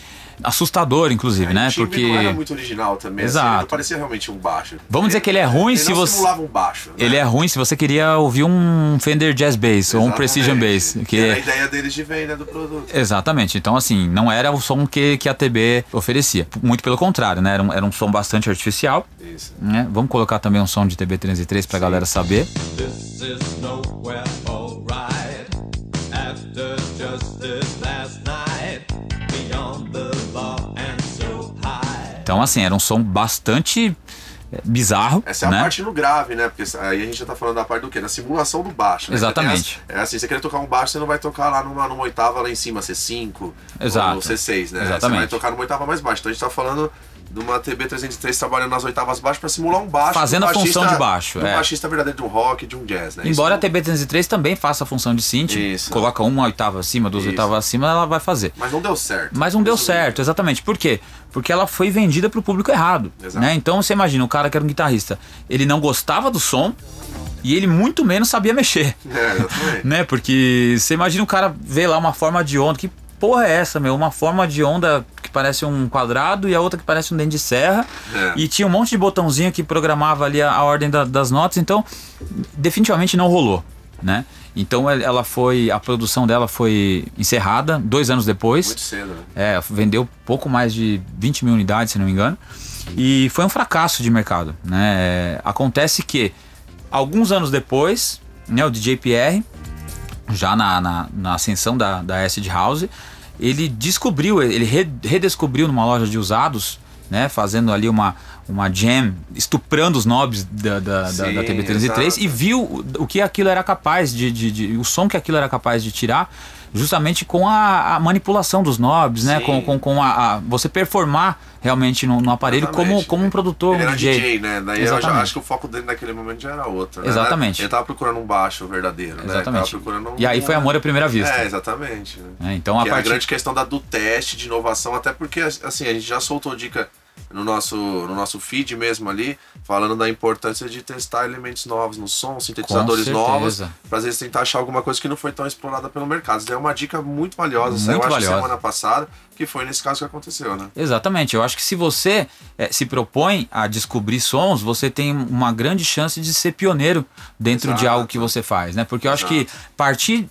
assustador, inclusive, é, né? O Porque não era muito original também. Exato. Assim, não parecia realmente um baixo. Vamos dizer que ele é ruim ele se não você simulava um baixo. Né? Ele é ruim se você queria ouvir um Fender Jazz Bass Exatamente. ou um Precision Bass, que era a ideia deles de venda do produto. Exatamente. Então assim, não era o som que, que a TB oferecia. Muito pelo contrário, né? Era um, era um som bastante artificial. Isso. Né? Vamos colocar também um som de TB 303 pra Sim. galera saber. This is nowhere então, assim, era um som bastante é, bizarro. Essa é né? a parte no grave, né? Porque aí a gente já tá falando da parte do quê? Da simulação do baixo. Né? Exatamente. As, é assim, você querer tocar um baixo, você não vai tocar lá numa, numa oitava lá em cima, C5 Exato. ou C6, né? Exatamente. Você vai tocar numa oitava mais baixa. Então a gente tá falando de uma TB303 trabalhando nas oitavas baixas para simular um baixo. Fazendo um a função de baixo. Um é. baixista verdadeiro de um rock, de um jazz, né? Embora Isso a TB303 também faça a função de synth, Isso. coloca uma oitava acima, duas Isso. oitavas acima, ela vai fazer. Mas não deu certo. Mas não deu certo, exatamente. Por quê? Porque ela foi vendida para o público errado. Né? Então você imagina, o cara que era um guitarrista, ele não gostava do som, e ele muito menos sabia mexer. É, né? Porque você imagina o cara ver lá uma forma de onda, que porra é essa, meu? Uma forma de onda que parece um quadrado e a outra que parece um dente de serra. É. E tinha um monte de botãozinho que programava ali a, a ordem da, das notas, então definitivamente não rolou, né? Então ela foi, a produção dela foi encerrada dois anos depois. Muito cedo, né? É, vendeu pouco mais de 20 mil unidades, se não me engano. E foi um fracasso de mercado, né? É, acontece que alguns anos depois, né, o DJ Pierre, já na, na, na ascensão da, da Acid House, ele descobriu, ele redescobriu numa loja de usados, né, fazendo ali uma, uma jam, estuprando os knobs da, da, Sim, da, da TB303 e viu o que aquilo era capaz de, de, de, o som que aquilo era capaz de tirar justamente com a, a manipulação dos knobs, né? Com, com, com a, a, você performar realmente no, no aparelho como, como um produtor, ele um era DJ. DJ né? Daí Exatamente. eu já acho que o foco dele naquele momento já era outro. Né? Exatamente. Ele tava procurando um baixo verdadeiro, né? Exatamente. Um... E aí foi amor à primeira vista. É, exatamente. É, então a, que partir... é a grande questão da, do teste de inovação, até porque assim, a gente já soltou dica no nosso, no nosso feed mesmo ali, falando da importância de testar elementos novos no som, sintetizadores novos, para às vezes tentar achar alguma coisa que não foi tão explorada pelo mercado. Isso é uma dica muito valiosa, muito saiu valiosa. semana passada, que foi nesse caso que aconteceu, né? Exatamente. Eu acho que se você é, se propõe a descobrir sons, você tem uma grande chance de ser pioneiro dentro Exato. de algo que você faz, né? Porque eu Exato. acho que partir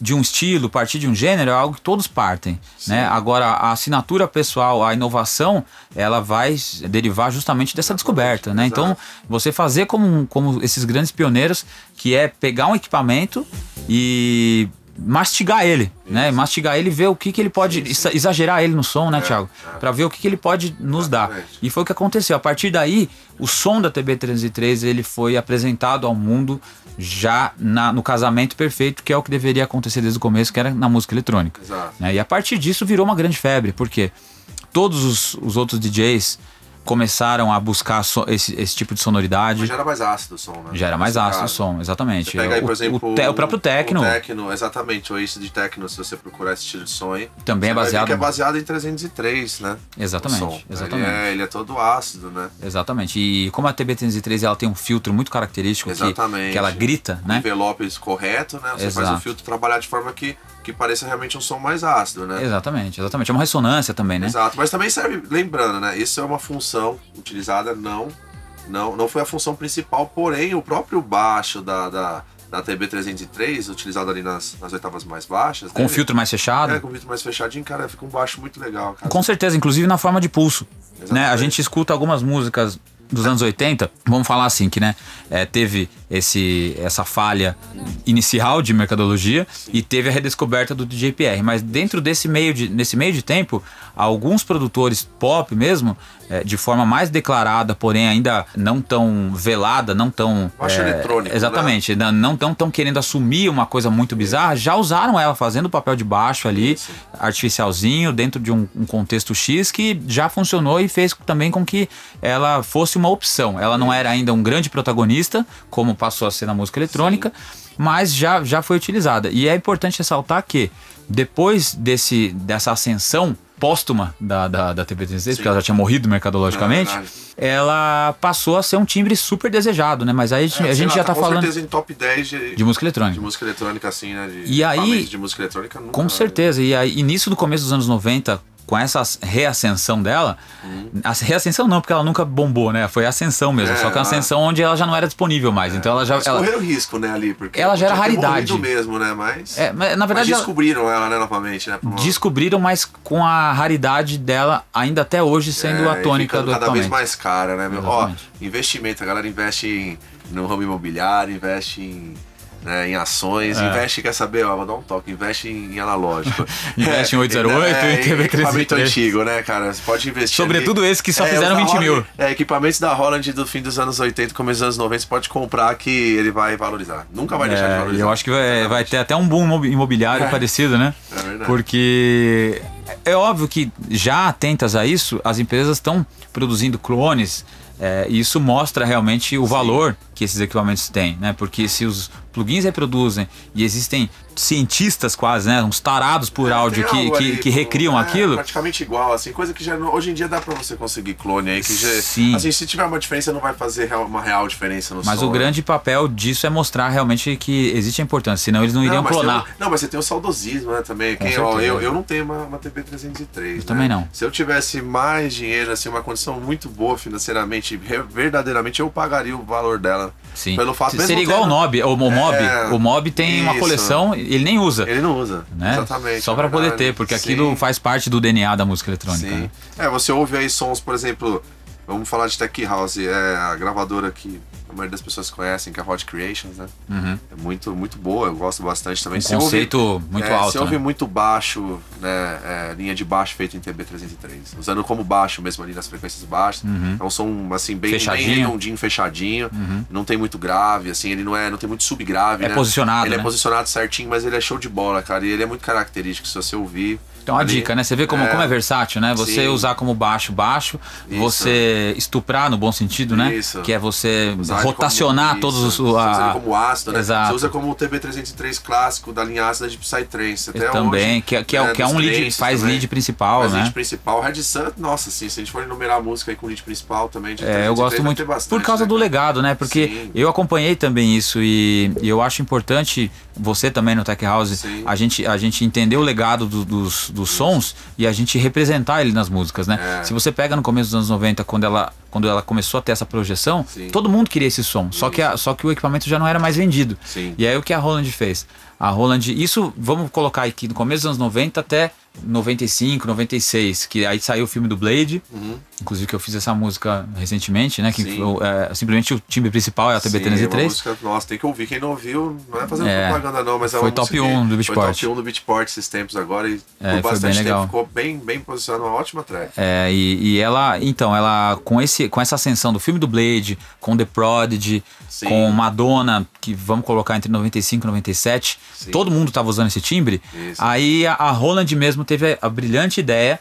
de um estilo, partir de um gênero é algo que todos partem, Sim. né? Agora a assinatura pessoal, a inovação, ela vai derivar justamente dessa descoberta, né? Então, você fazer como, como esses grandes pioneiros, que é pegar um equipamento e mastigar ele, Isso. né? Mastigar ele, ver o que, que ele pode sim, sim. exagerar ele no som, né, é, Thiago? É. Para ver o que, que ele pode nos Exatamente. dar. E foi o que aconteceu. A partir daí, o som da TB303 ele foi apresentado ao mundo já na, no casamento perfeito, que é o que deveria acontecer desde o começo, que era na música eletrônica. Né? E a partir disso virou uma grande febre, porque todos os, os outros DJs começaram a buscar so, esse, esse, tipo de sonoridade. Mas já era mais ácido o som, né? Já era mais ácido o som, exatamente. Você pega aí, por o, exemplo, o, te, o próprio Tecno. O Tecno, exatamente, o Ace de Tecno, se você procurar esse estilo de som aí. Também é baseado. que é baseado em 303, né? Exatamente, exatamente. Ele é, ele é, todo ácido, né? Exatamente. E como a TB303 ela tem um filtro muito característico exatamente. Que, que ela grita, né? Envelopes correto, né? Você Exato. faz o filtro trabalhar de forma que que pareça realmente um som mais ácido, né? Exatamente, exatamente. É uma ressonância também, né? Exato, mas também serve, lembrando, né? Isso é uma função utilizada, não, não, não foi a função principal, porém o próprio baixo da, da, da TB303, utilizado ali nas, nas oitavas mais baixas. Com o filtro mais fechado? É, com filtro mais fechadinho, cara, fica um baixo muito legal. Cara. Com certeza, inclusive na forma de pulso. Né? A gente escuta algumas músicas dos anos 80, vamos falar assim, que né, é, teve esse, essa falha inicial de mercadologia e teve a redescoberta do DJPR. Mas dentro desse meio de, nesse meio de tempo, alguns produtores pop mesmo, é, de forma mais declarada, porém ainda não tão velada, não tão. Acho é, eletrônico. Exatamente, Né? não tão, tão querendo assumir uma coisa muito bizarra, já usaram ela fazendo o papel de baixo ali, Isso. artificialzinho, dentro de um, um contexto X que já funcionou e fez também com que ela fosse uma opção. Ela não era ainda um grande protagonista, como passou a ser na música eletrônica, mas já, já foi utilizada. E é importante ressaltar que depois desse, dessa ascensão póstuma da, da, da TP36, porque ela já tinha morrido mercadologicamente, verdade. ela passou a ser um timbre super desejado, né? Mas aí a gente, É, a gente lá, já tá com falando certeza em top 10 de, de música eletrônica. de música eletrônica, assim, né? De E aí- de música eletrônica nunca. Com certeza. E aí, início do começo dos anos 90, com essa reascensão dela, a reascensão não, porque ela nunca bombou, né? Foi a ascensão mesmo. É, só que a ela- ascensão onde ela já não era disponível mais. Então ela já. Mas Ela, correram risco, né, ali, porque Ela já era raridade. mesmo, né? Mas, é, mas, na mas verdade, ela- descobriram ela, né, novamente, né? uma- descobriram, mas com a raridade dela ainda até hoje sendo É, a e tônica do cada vez mais cara, né? meu? Ó, investimento, a galera investe em, no ramo imobiliário, investe em, né, em ações, É. investe, quer saber, ó, vou dar um toque, investe em, em analógico. Investe em 808 é, e TV equipamento 303. antigo, né, cara? Você pode investir Sobretudo ali. esse que só É, fizeram os da 20 mil. É, equipamentos da Holland do fim dos anos 80, começo dos anos 90, você pode comprar que ele vai valorizar. Nunca vai deixar de É, valorizar. eu acho que vai, vai ter até um boom imobi- imobiliário É. parecido, né? É verdade. Porque é óbvio que já atentas a isso, as empresas estão produzindo clones. é, e isso mostra realmente o valor que esses equipamentos têm, né? Porque se os plugins reproduzem e existem cientistas quase, né? Uns tarados por É, áudio tem que, que, ali, que recriam é, aquilo. Praticamente igual, assim, coisa que já hoje em dia dá pra você conseguir clone aí, que já, Sim. assim, se tiver uma diferença não vai fazer real- uma real diferença no Mas som, o né? grande papel disso é mostrar realmente que existe a importância, senão eles não iriam tem clonar. o- não, mas você tem o saudosismo, né, também. Quem, ó, eu, eu não tenho uma, uma TP303, né? também não. Se eu tivesse mais dinheiro, assim, uma condição muito boa financeiramente, verdadeiramente eu pagaria o valor dela. Sim. Pelo fato Seria igual o Nob, o, o Mob. É, o Mob tem uma isso. coleção, ele nem usa. Ele não usa. né? Exatamente. Só é pra poder ter, porque Sim. aquilo faz parte do DNA da música eletrônica. Sim. né? É, você ouve aí sons, por exemplo, vamos falar de Tech House, é a gravadora que a maioria das pessoas conhecem, que é a Hot Creations, né? Uhum. É muito, muito boa, eu gosto bastante também. Um ouve- conceito muito é, alto. Você ouve né? muito baixo, né? é, linha de baixo feita em TB303. Usando como baixo mesmo ali nas frequências baixas. É um som, assim, bem, bem Uhum. Fechadinho. Uhum. redondinho, fechadinho. Não tem muito grave, assim, ele não é, não tem muito subgrave, É né? posicionado, Ele né? é posicionado certinho, mas ele é show de bola, cara. E ele é muito característico, se você ouvir. Então a dica, né? Você vê como é, como é versátil, né? Você Sim. usar como baixo, baixo, Isso. você estuprar no bom sentido, né? Isso. Que é você Usar rotacionar como- todos os. Você usa a- como ácido, né? Exato. Você usa como o TB303 clássico da linha ácida de Psytrance. Até também, hoje, que, é- que é, né, que é um lead, faz também. lead principal, Faz né? lead principal. Red Sun, nossa, assim, se a gente for enumerar a música aí com lead principal também, de É, 303, eu gosto muito bastante, por causa né, do legado, né? Porque Sim. eu acompanhei também isso e, e eu acho importante você também no Tech House Sim. a gente a gente entender o legado do- dos, dos sons e a gente representar ele nas músicas, né? É. Se você pega no começo dos anos 90 quando ela quando ela começou a ter essa projeção, Sim. todo mundo queria esse som, só que a- só que o equipamento já não era mais vendido. Sim. E aí o que a Roland fez? A Roland, isso vamos colocar aqui no começo dos anos 90 até 95, 96, que aí saiu o filme do Blade, inclusive que eu fiz essa música recentemente, né? Que Uhum. Sim. foi, é, simplesmente o timbre principal é a Sim, uma TB303. música, nossa, tem que ouvir. Quem não ouviu, não é fazendo É. propaganda não, mas é Foi top música que- 1 do Foi Beatport. top 1 do Beatport esses tempos agora e É, por foi bastante bem legal. tempo ficou bem, bem posicionado, uma ótima track. É, e, e ela, então, ela com, esse, com essa ascensão do filme do Blade, com The Prodigy, Sim. com Madonna, que vamos colocar entre 95 e 97, Sim. todo mundo tava usando esse timbre. Isso. Aí a, a Roland mesmo teve a, a brilhante ideia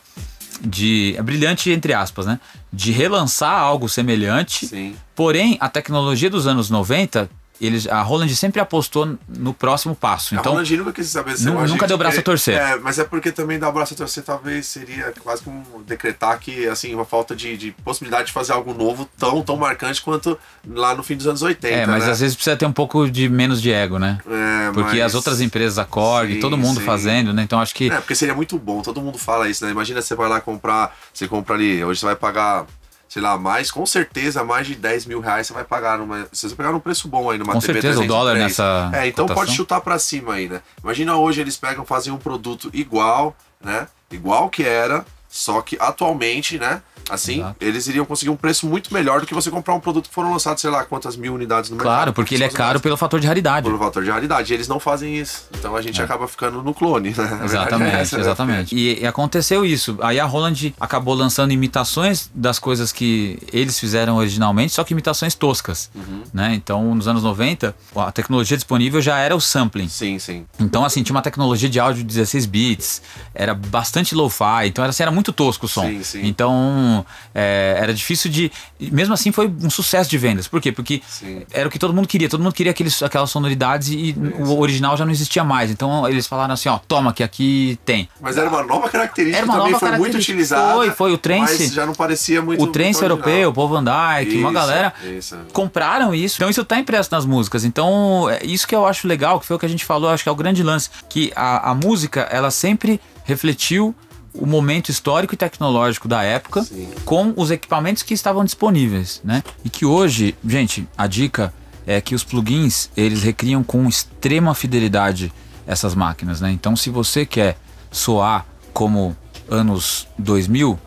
de. a brilhante, entre aspas, né? De relançar algo semelhante. Sim. Porém, a tecnologia dos anos 90, eles, a Roland sempre apostou no próximo passo. a Então, Roland nunca quis saber se nunca deu braço a torcer. É, mas é porque também dar o braço a torcer talvez seria quase como decretar que, assim, uma falta de, de possibilidade de fazer algo novo tão, tão marcante quanto lá no fim dos anos 80, é, mas né? às vezes precisa ter um pouco de menos de ego, né? É, Porque mas- as outras empresas, a Korg, Sim, todo mundo sim. fazendo, né? Então acho que. É, porque seria muito bom, todo mundo fala isso, né? Imagina você vai lá comprar, você compra ali, hoje você vai pagar, sei lá, mais, com certeza, mais de 10 mil reais você vai pagar numa. Se você pegar num preço bom aí numa Com TV certeza, o 303. dólar nessa É, então cotação. pode chutar pra cima aí, né? Imagina hoje eles pegam, fazem um produto igual, né? Igual que era, Só que atualmente, né? Assim, Exato. eles iriam conseguir um preço muito melhor do que você comprar um produto que foram lançados, sei lá, quantas mil unidades no mercado. Claro, porque ele é caro pelo fator de raridade. Pelo fator de raridade. E eles não fazem isso. Então a gente acaba ficando no clone, né? É Exatamente, essa, né? exatamente. E, e aconteceu isso. Aí a Roland acabou lançando imitações das coisas que eles fizeram originalmente, só que imitações toscas. Uhum. Né? Então, nos anos 90, a tecnologia disponível já era o sampling. Sim, sim. Então, assim, tinha uma tecnologia de áudio de 16 bits, era bastante lo-fi, então era, assim, era muito tosco o som. Sim, sim. Então, é, era difícil de. Mesmo assim, foi um sucesso de vendas. Por quê? Porque Sim. era o que todo mundo queria, todo mundo queria aqueles, aquelas sonoridades e o original já não existia mais. Então, eles falaram assim: ó, toma, que aqui tem. Mas era uma nova característica Era uma também, nova foi muito utilizada. Foi, foi, o trance- Mas já não parecia muito. o trance europeu, o. Paul Van Dyke, uma galera isso. compraram isso. Então isso tá impresso nas músicas. Então, é isso que eu acho legal, que foi o que a gente falou, acho que é o grande lance, que a, a música, ela sempre refletiu o momento histórico e tecnológico da época Sim. com os equipamentos que estavam disponíveis, né? E que hoje, gente, a dica é que os plugins, eles recriam com extrema fidelidade essas máquinas, né? Então, se você quer soar como anos 2000,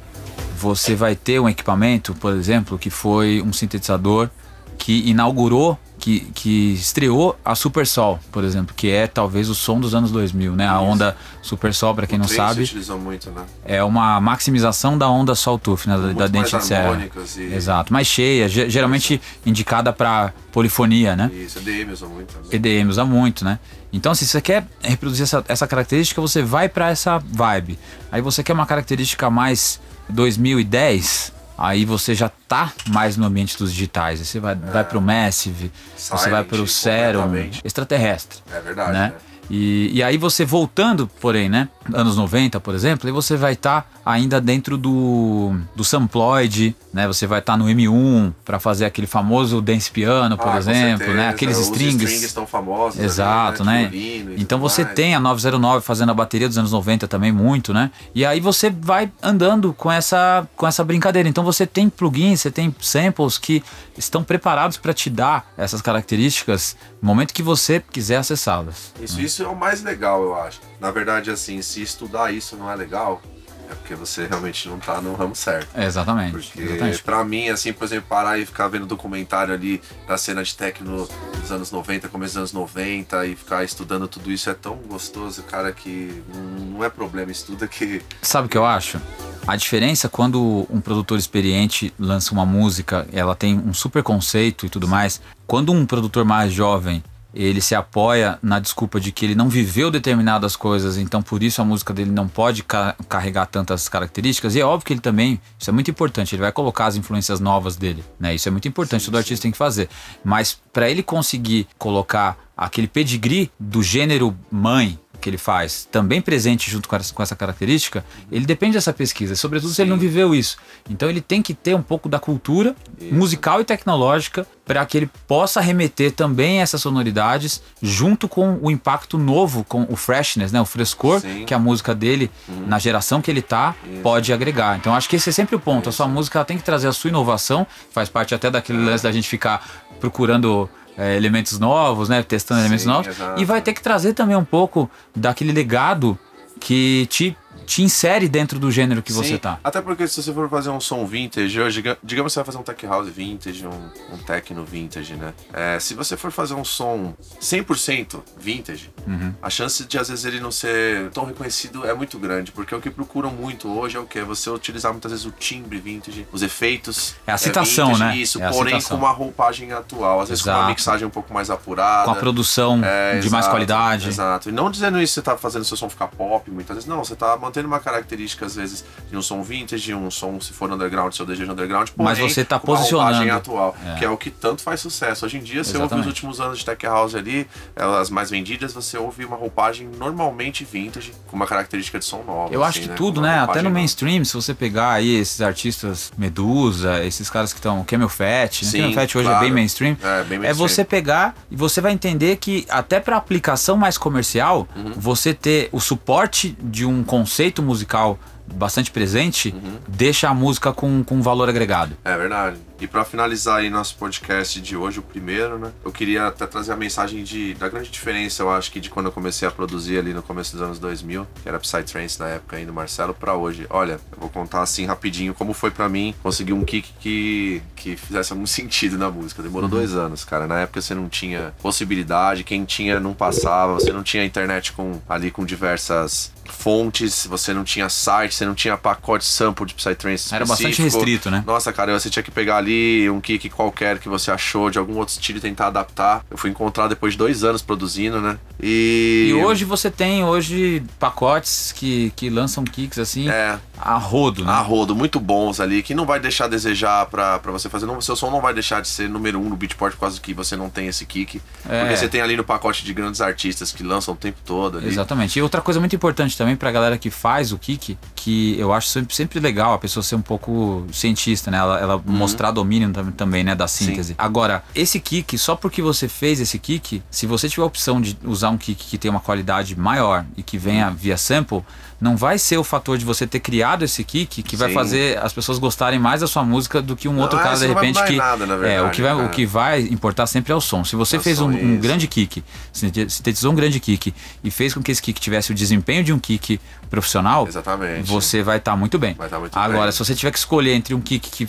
você vai ter um equipamento, por exemplo, que foi um sintetizador que inaugurou, que, que estreou a Super Sol, por exemplo, que é talvez o som dos anos 2000, né? A Isso. onda Super Sol, para quem O não sabe, utilizou muito, né? é uma maximização da onda Sawtooth, né? Da, Muito da mais dente de serra. e- Exato, mais cheia, ge- geralmente indicada para polifonia, né? Isso, EDM usou muito também. EDM usa muito, né? Então, se você quer reproduzir essa, essa característica, você vai para essa vibe. Aí você quer uma característica mais 2010, aí você já tá mais no ambiente dos digitais. Você vai, vai pro Massive, você vai Silent, pro Serum, extraterrestre. É verdade, né? né? E, e aí você voltando, porém, né? Anos 90, por exemplo, aí você vai estar ainda dentro do, do Samploid, né? Você vai estar no M1 para fazer aquele famoso dance piano, por Ah, exemplo, certeza. né? Aqueles Os strings. strings estão famosos. ali, Exato, né? E Então você mais. tem a 909 fazendo a bateria dos anos 90 também muito, né? E aí você vai andando com essa com essa brincadeira. Então você tem plugins, você tem samples que estão preparados para te dar essas características no momento que você quiser acessá-las. Isso, isso é o mais legal, eu acho. Na verdade, assim, se estudar isso não é legal, é porque você realmente não tá no ramo certo. É, exatamente. Porque exatamente. pra mim, assim, por exemplo, parar e ficar vendo documentário ali da cena de techno dos anos 90, começo dos anos 90 e ficar estudando tudo isso é tão gostoso, cara, que não é problema, estuda que. Sabe o que eu acho? A diferença quando um produtor experiente lança uma música, ela tem um super conceito e tudo mais. Quando um produtor mais jovem ele se apoia na desculpa de que ele não viveu determinadas coisas, então por isso a música dele não pode ca- carregar tantas características. E é óbvio que ele também, isso é muito importante, ele vai colocar as influências novas dele, né? Isso é muito importante, todo artista tem que fazer. Mas para ele conseguir colocar aquele pedigree do gênero mãe que ele faz, também presente junto com essa, com essa característica, ele depende dessa pesquisa, sobretudo se ele não viveu isso. Então ele tem que ter um pouco da cultura musical e tecnológica para que ele possa remeter também essas sonoridades junto com o impacto novo, com o freshness, né, o frescor Sim. que a música dele, na geração que ele tá, pode agregar. Então acho que esse é sempre o ponto. A sua música ela tem que trazer a sua inovação, faz parte até daquele lance da gente ficar procurando é, elementos novos, né, testando elementos Sim, novos, exato. e vai ter que trazer também um pouco daquele legado que te, te insere dentro do gênero que você Sim, tá. Até porque se você for fazer um som vintage hoje, diga- digamos que você vai fazer um tech house vintage, um, um techno vintage, né? É, se você for fazer um som 100% vintage, Uhum. a chance de às vezes ele não ser tão reconhecido é muito grande, porque o que procuram muito hoje é o que? Você utilizar muitas vezes o timbre vintage, os efeitos. É a citação, vintage, né? Isso, É porém citação. com uma roupagem atual, às vezes com Exato. uma mixagem um pouco mais apurada. Com a produção É, de mais exato, qualidade. Exato. E não dizendo isso você tá fazendo seu som ficar pop muitas vezes. Não, você tá mantendo uma característica, às vezes, de um som vintage, de um som, se for underground, seu desejo underground. Mas porém, você tá com uma posicionando. atual, É. que é o que tanto faz sucesso. Hoje em dia, você ouve Exatamente. os últimos anos de Tech House ali, elas mais vendidas, você ouve uma roupagem normalmente vintage, com uma característica de som nova. Eu acho assim, que né? tudo, né? Até no nova. mainstream, se você pegar aí esses artistas Medusa, esses caras que estão Camel Fat, né? Sim, Camel Fat hoje é claro. bem mainstream. É, bem É mainstream. você pegar e você vai entender que até para aplicação mais comercial, Uhum. você ter o suporte de um conceito musical bastante presente, deixa a música com, com valor agregado. É verdade. E pra finalizar aí nosso podcast de hoje, o primeiro, né? Eu queria até trazer a mensagem de, da grande diferença, eu acho que de quando eu comecei a produzir ali no começo dos anos 2000, que era Psytrance na época ainda, Marcelo, pra hoje. Olha, eu vou contar assim rapidinho como foi pra mim conseguir um kick que, que fizesse algum sentido na música. Demorou dois anos, cara. Na época você não tinha possibilidade, quem tinha não passava, você não tinha internet com ali com diversas fontes, você não tinha site, você não tinha pacote sample de Psytrance Era bastante restrito, né? Nossa, cara, você tinha que pegar ali um kick qualquer que você achou de algum outro estilo e tentar adaptar. Eu fui encontrar depois de dois anos produzindo, né? E. E hoje você tem hoje pacotes que, que lançam kicks assim É, a rodo, né? a rodo, muito bons ali, que não vai deixar a desejar pra, pra você fazer. Não, seu som não vai deixar de ser número um no beatport por causa que você não tem esse kick. É. Porque você tem ali no pacote de grandes artistas que lançam o tempo todo ali. Exatamente. E outra coisa muito importante também pra galera que faz o kick, que eu acho sempre, sempre legal a pessoa ser um pouco cientista, né? Ela, ela mostrar domínio tam- também, né? Da síntese. Agora, esse kick, só porque você fez esse kick, se você tiver a opção de usar um kick que tem uma qualidade maior e que venha via sample, não vai ser o fator de você ter criado esse kick que vai Sim. fazer as pessoas gostarem mais da sua música do que um outro é, cara de não vai repente que nada, na é o verdade, que vai o cara. que vai importar sempre é o som. Se você É fez um, um grande kick, sinte- sintetizou um grande kick e fez com que esse kick tivesse o desempenho de um kick profissional, Exatamente. você vai estar muito bem. Vai tá muito Agora, bem. se você tiver que escolher entre um kick que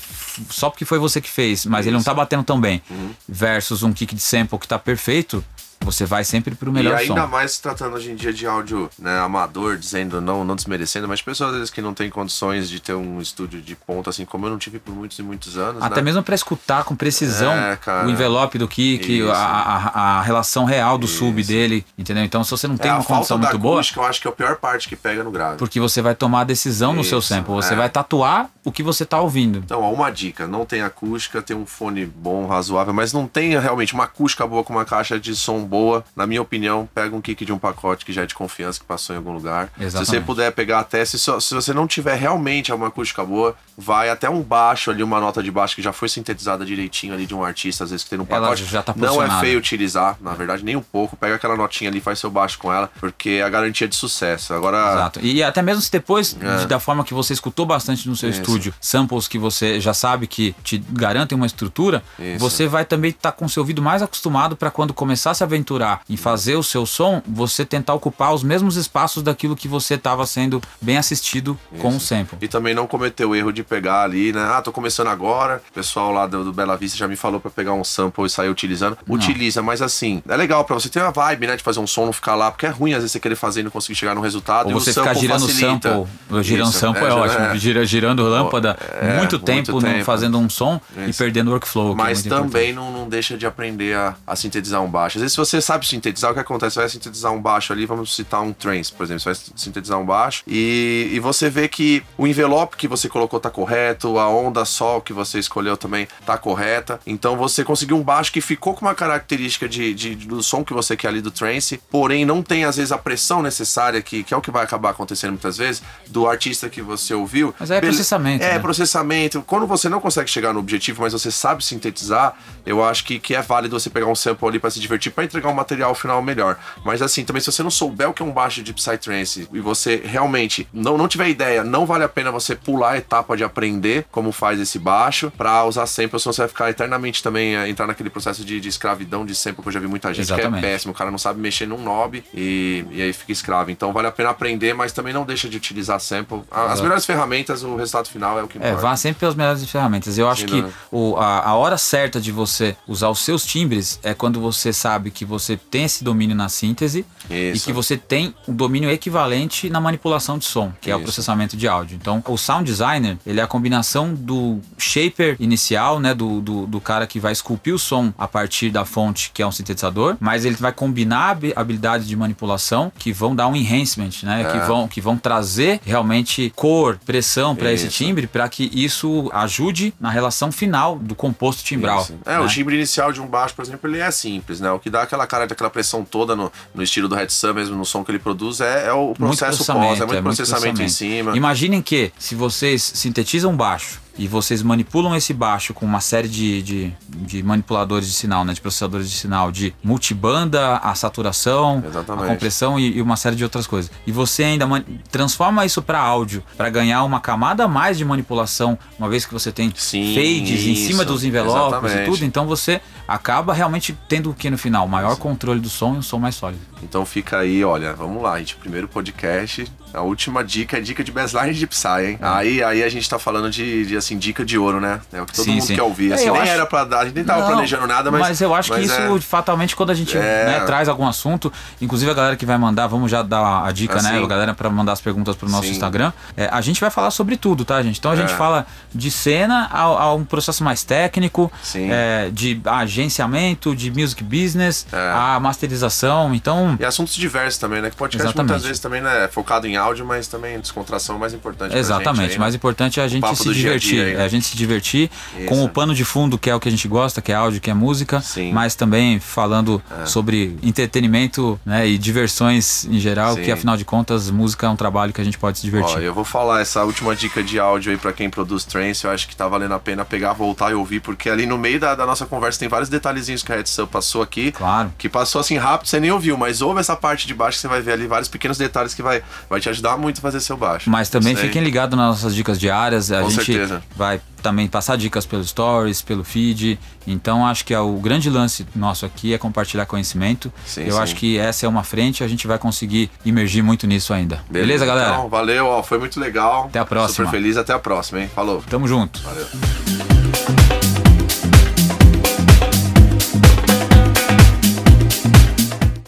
só porque foi você que fez, mas ele não Isso. Uhum. tá batendo tão bem, versus um kick de sample que tá perfeito, você vai sempre pro melhor e ainda som. mais se tratando hoje em dia de áudio né, amador, dizendo, não, não desmerecendo, mas pessoas às vezes que não têm condições de ter um estúdio de ponta, assim como eu não tive por muitos e muitos anos. Até né? mesmo para escutar com precisão É, o envelope do kick, Isso. a, a- a relação real do sub Isso. dele, entendeu? Então, se você não tem é, uma condição muito boa, acústica, eu acho que é a pior parte que pega no grave. porque você vai tomar a decisão no seu Isso, sample, você é. vai tatuar o que você tá ouvindo. Então, ó, uma dica, não tem acústica, tem um fone bom, razoável, mas não tem realmente uma acústica boa com uma caixa de som boa. Na minha opinião, pega um kick de um pacote que já é de confiança, que passou em algum lugar. Exatamente. Se você puder pegar até, se, só- se você não tiver realmente uma acústica boa, vai até um baixo ali, uma nota de baixo que já foi sintetizada direitinho ali de um artista, às vezes que tem no Ela pacote. já tá não é feio utilizar, na verdade, nem um pouco. Pega aquela notinha ali, faz seu baixo com ela, porque é a garantia de sucesso. Agora, Exato. E até mesmo se depois, É. de- da forma que você escutou bastante no seu Isso. estúdio, samples que você já sabe que te garantem uma estrutura, Isso. você vai também estar com o seu ouvido mais acostumado para quando começar a se aventurar em fazer o seu som, você tentar ocupar os mesmos espaços daquilo que você estava sendo bem assistido com o sample. E também não cometer o erro de pegar ali, né? Ah, tô começando agora. O pessoal lá do, do Bela Vista já me falou pra pegar um sample e sair utilizando. Utiliza, mas assim, é legal pra você ter uma vibe, né? De fazer um som, não ficar lá, porque é ruim às vezes você querer fazer e não conseguir chegar no resultado. Ou e você ficar girando facilita. sample, girando Isso, sample é, já- ótimo, Gira, girando lâmpada é, muito muito tempo, no- tempo. fazendo um som e Isso. perdendo o workflow. é Mas muito também não, não deixa de aprender a, a sintetizar um baixo. Às vezes, se você sabe sintetizar, o que acontece? Você vai sintetizar um baixo ali, vamos citar um trance, por exemplo. Você vai sintetizar um baixo e, e você vê que o envelope que você colocou tá correto, a onda sol que você escolheu também tá correta. Então você conseguiu um baixo que ficou com uma característica de, de- do som que você quer ali do trance, porém não tem às vezes a pressão necessária, que, que é o que vai acabar acontecendo muitas vezes, do artista que você ouviu. Mas é processamento, É, né? processamento. Quando você não consegue chegar no objetivo, mas você sabe sintetizar, eu acho que, que é válido você pegar um sample ali pra se divertir, pra entregar um material final melhor. Mas assim, também se você não souber o que é um baixo de Psytrance e você realmente não, não tiver ideia, não vale a pena você pular a etapa de aprender como faz esse baixo pra usar sample, senão você vai ficar eternamente também, é, entrar naquele processo de, de escravidão de sample que eu já vi muita gente Exatamente. que é péssimo, o cara não sabe mexer num knob e, e aí fica escravo. Então vale a pena aprender, mas também não deixa de utilizar sample. As melhores ferramentas, o resultado final é o que É, importa. vá sempre pelas melhores ferramentas. Eu acho Sim, que né? o, a, a hora certa de você usar os seus timbres é quando você sabe que você tem esse domínio na síntese e Isso. que você tem um domínio equivalente na manipulação de som, que é o Isso. processamento de áudio. Então, o sound designer, ele é a combinação do shaper inicial, né, do, do, do cara que vai esculpir o som a partir da fonte, que é um sintetizador, mas ele vai combinar habi- habilidades de manipulação que vão dar um enhancement, né, É. que vão que vão trazer realmente cor, pressão para esse timbre, para que isso ajude na relação final do composto timbral. Isso. É, né? o timbre inicial de um baixo, por exemplo, ele é simples, né? O que dá aquela cara daquela pressão toda no, no estilo do Red Sun mesmo, no som que ele produz, é, é o Muito processo pós, é muito processamento, em cima. Imaginem que se vocês sintetizam um baixo e vocês manipulam esse baixo com uma série de, de, de manipuladores de sinal, né, de processadores de sinal, de multibanda, a saturação, Exatamente. a compressão e, e uma série de outras coisas. E você ainda transforma isso para áudio, para ganhar uma camada a mais de manipulação, uma vez que você tem Sim, fades em cima isso, dos envelopes e exatamente. tudo, então você acaba realmente tendo o que no final? Maior controle do som e um som mais sólido. Então fica aí, olha, vamos lá, gente. Primeiro podcast. A última dica é dica de baseline de Psy, hein? Aí, aí a gente tá falando de, de, assim, dica de ouro, né? É o que todo Sim, mundo sim. quer ouvir. É, Assim, eu nem acho- era pra dar, a gente nem tava Não, planejando nada, mas. eu acho que mas isso, é- fatalmente, quando a gente É. né, traz algum assunto, inclusive a galera que vai mandar, vamos já dar a dica, né? Assim. A galera para mandar as perguntas pro nosso Sim. Instagram. É, a gente vai falar sobre tudo, tá, gente? Então a gente É. fala de cena a, a um processo mais técnico, é, de agenciamento, de music business, É. a masterização. Então, E assuntos diversos também, né? Que podcast Exatamente. muitas vezes também né, é focado em áudio, mas também descontração é mais importante. Exatamente, gente aí, o mais né? importante é a gente se do dia divertir. dia aí, né? É a gente se divertir Isso. com o pano de fundo, que é o que a gente gosta, que é áudio, que é música, Sim. É. mas também falando sobre entretenimento né, e diversões em geral, Sim. que afinal de contas, música é um trabalho que a gente pode se divertir. Ó, eu vou falar essa última dica de áudio aí pra quem produz trance, eu acho que tá valendo a pena pegar, voltar e ouvir, porque ali no meio da, da nossa conversa tem vários detalhezinhos que a Red Sun passou aqui. Claro. Que passou assim rápido, você nem ouviu, mas ouve essa parte de baixo que você vai ver ali vários pequenos detalhes que vai, vai te ajudar muito a fazer seu baixo. Mas também aí. fiquem ligados nas nossas dicas diárias. A Com gente certeza. vai também passar dicas pelo Stories, pelo feed. Então acho que é o grande lance nosso aqui é compartilhar conhecimento. Sim, Eu sim. acho que essa é uma frente, a gente vai conseguir imergir muito nisso ainda. Beleza, galera? Então, valeu, ó, foi muito legal. Até a próxima. Super feliz, até a próxima, hein? Falou. Tamo junto. Valeu.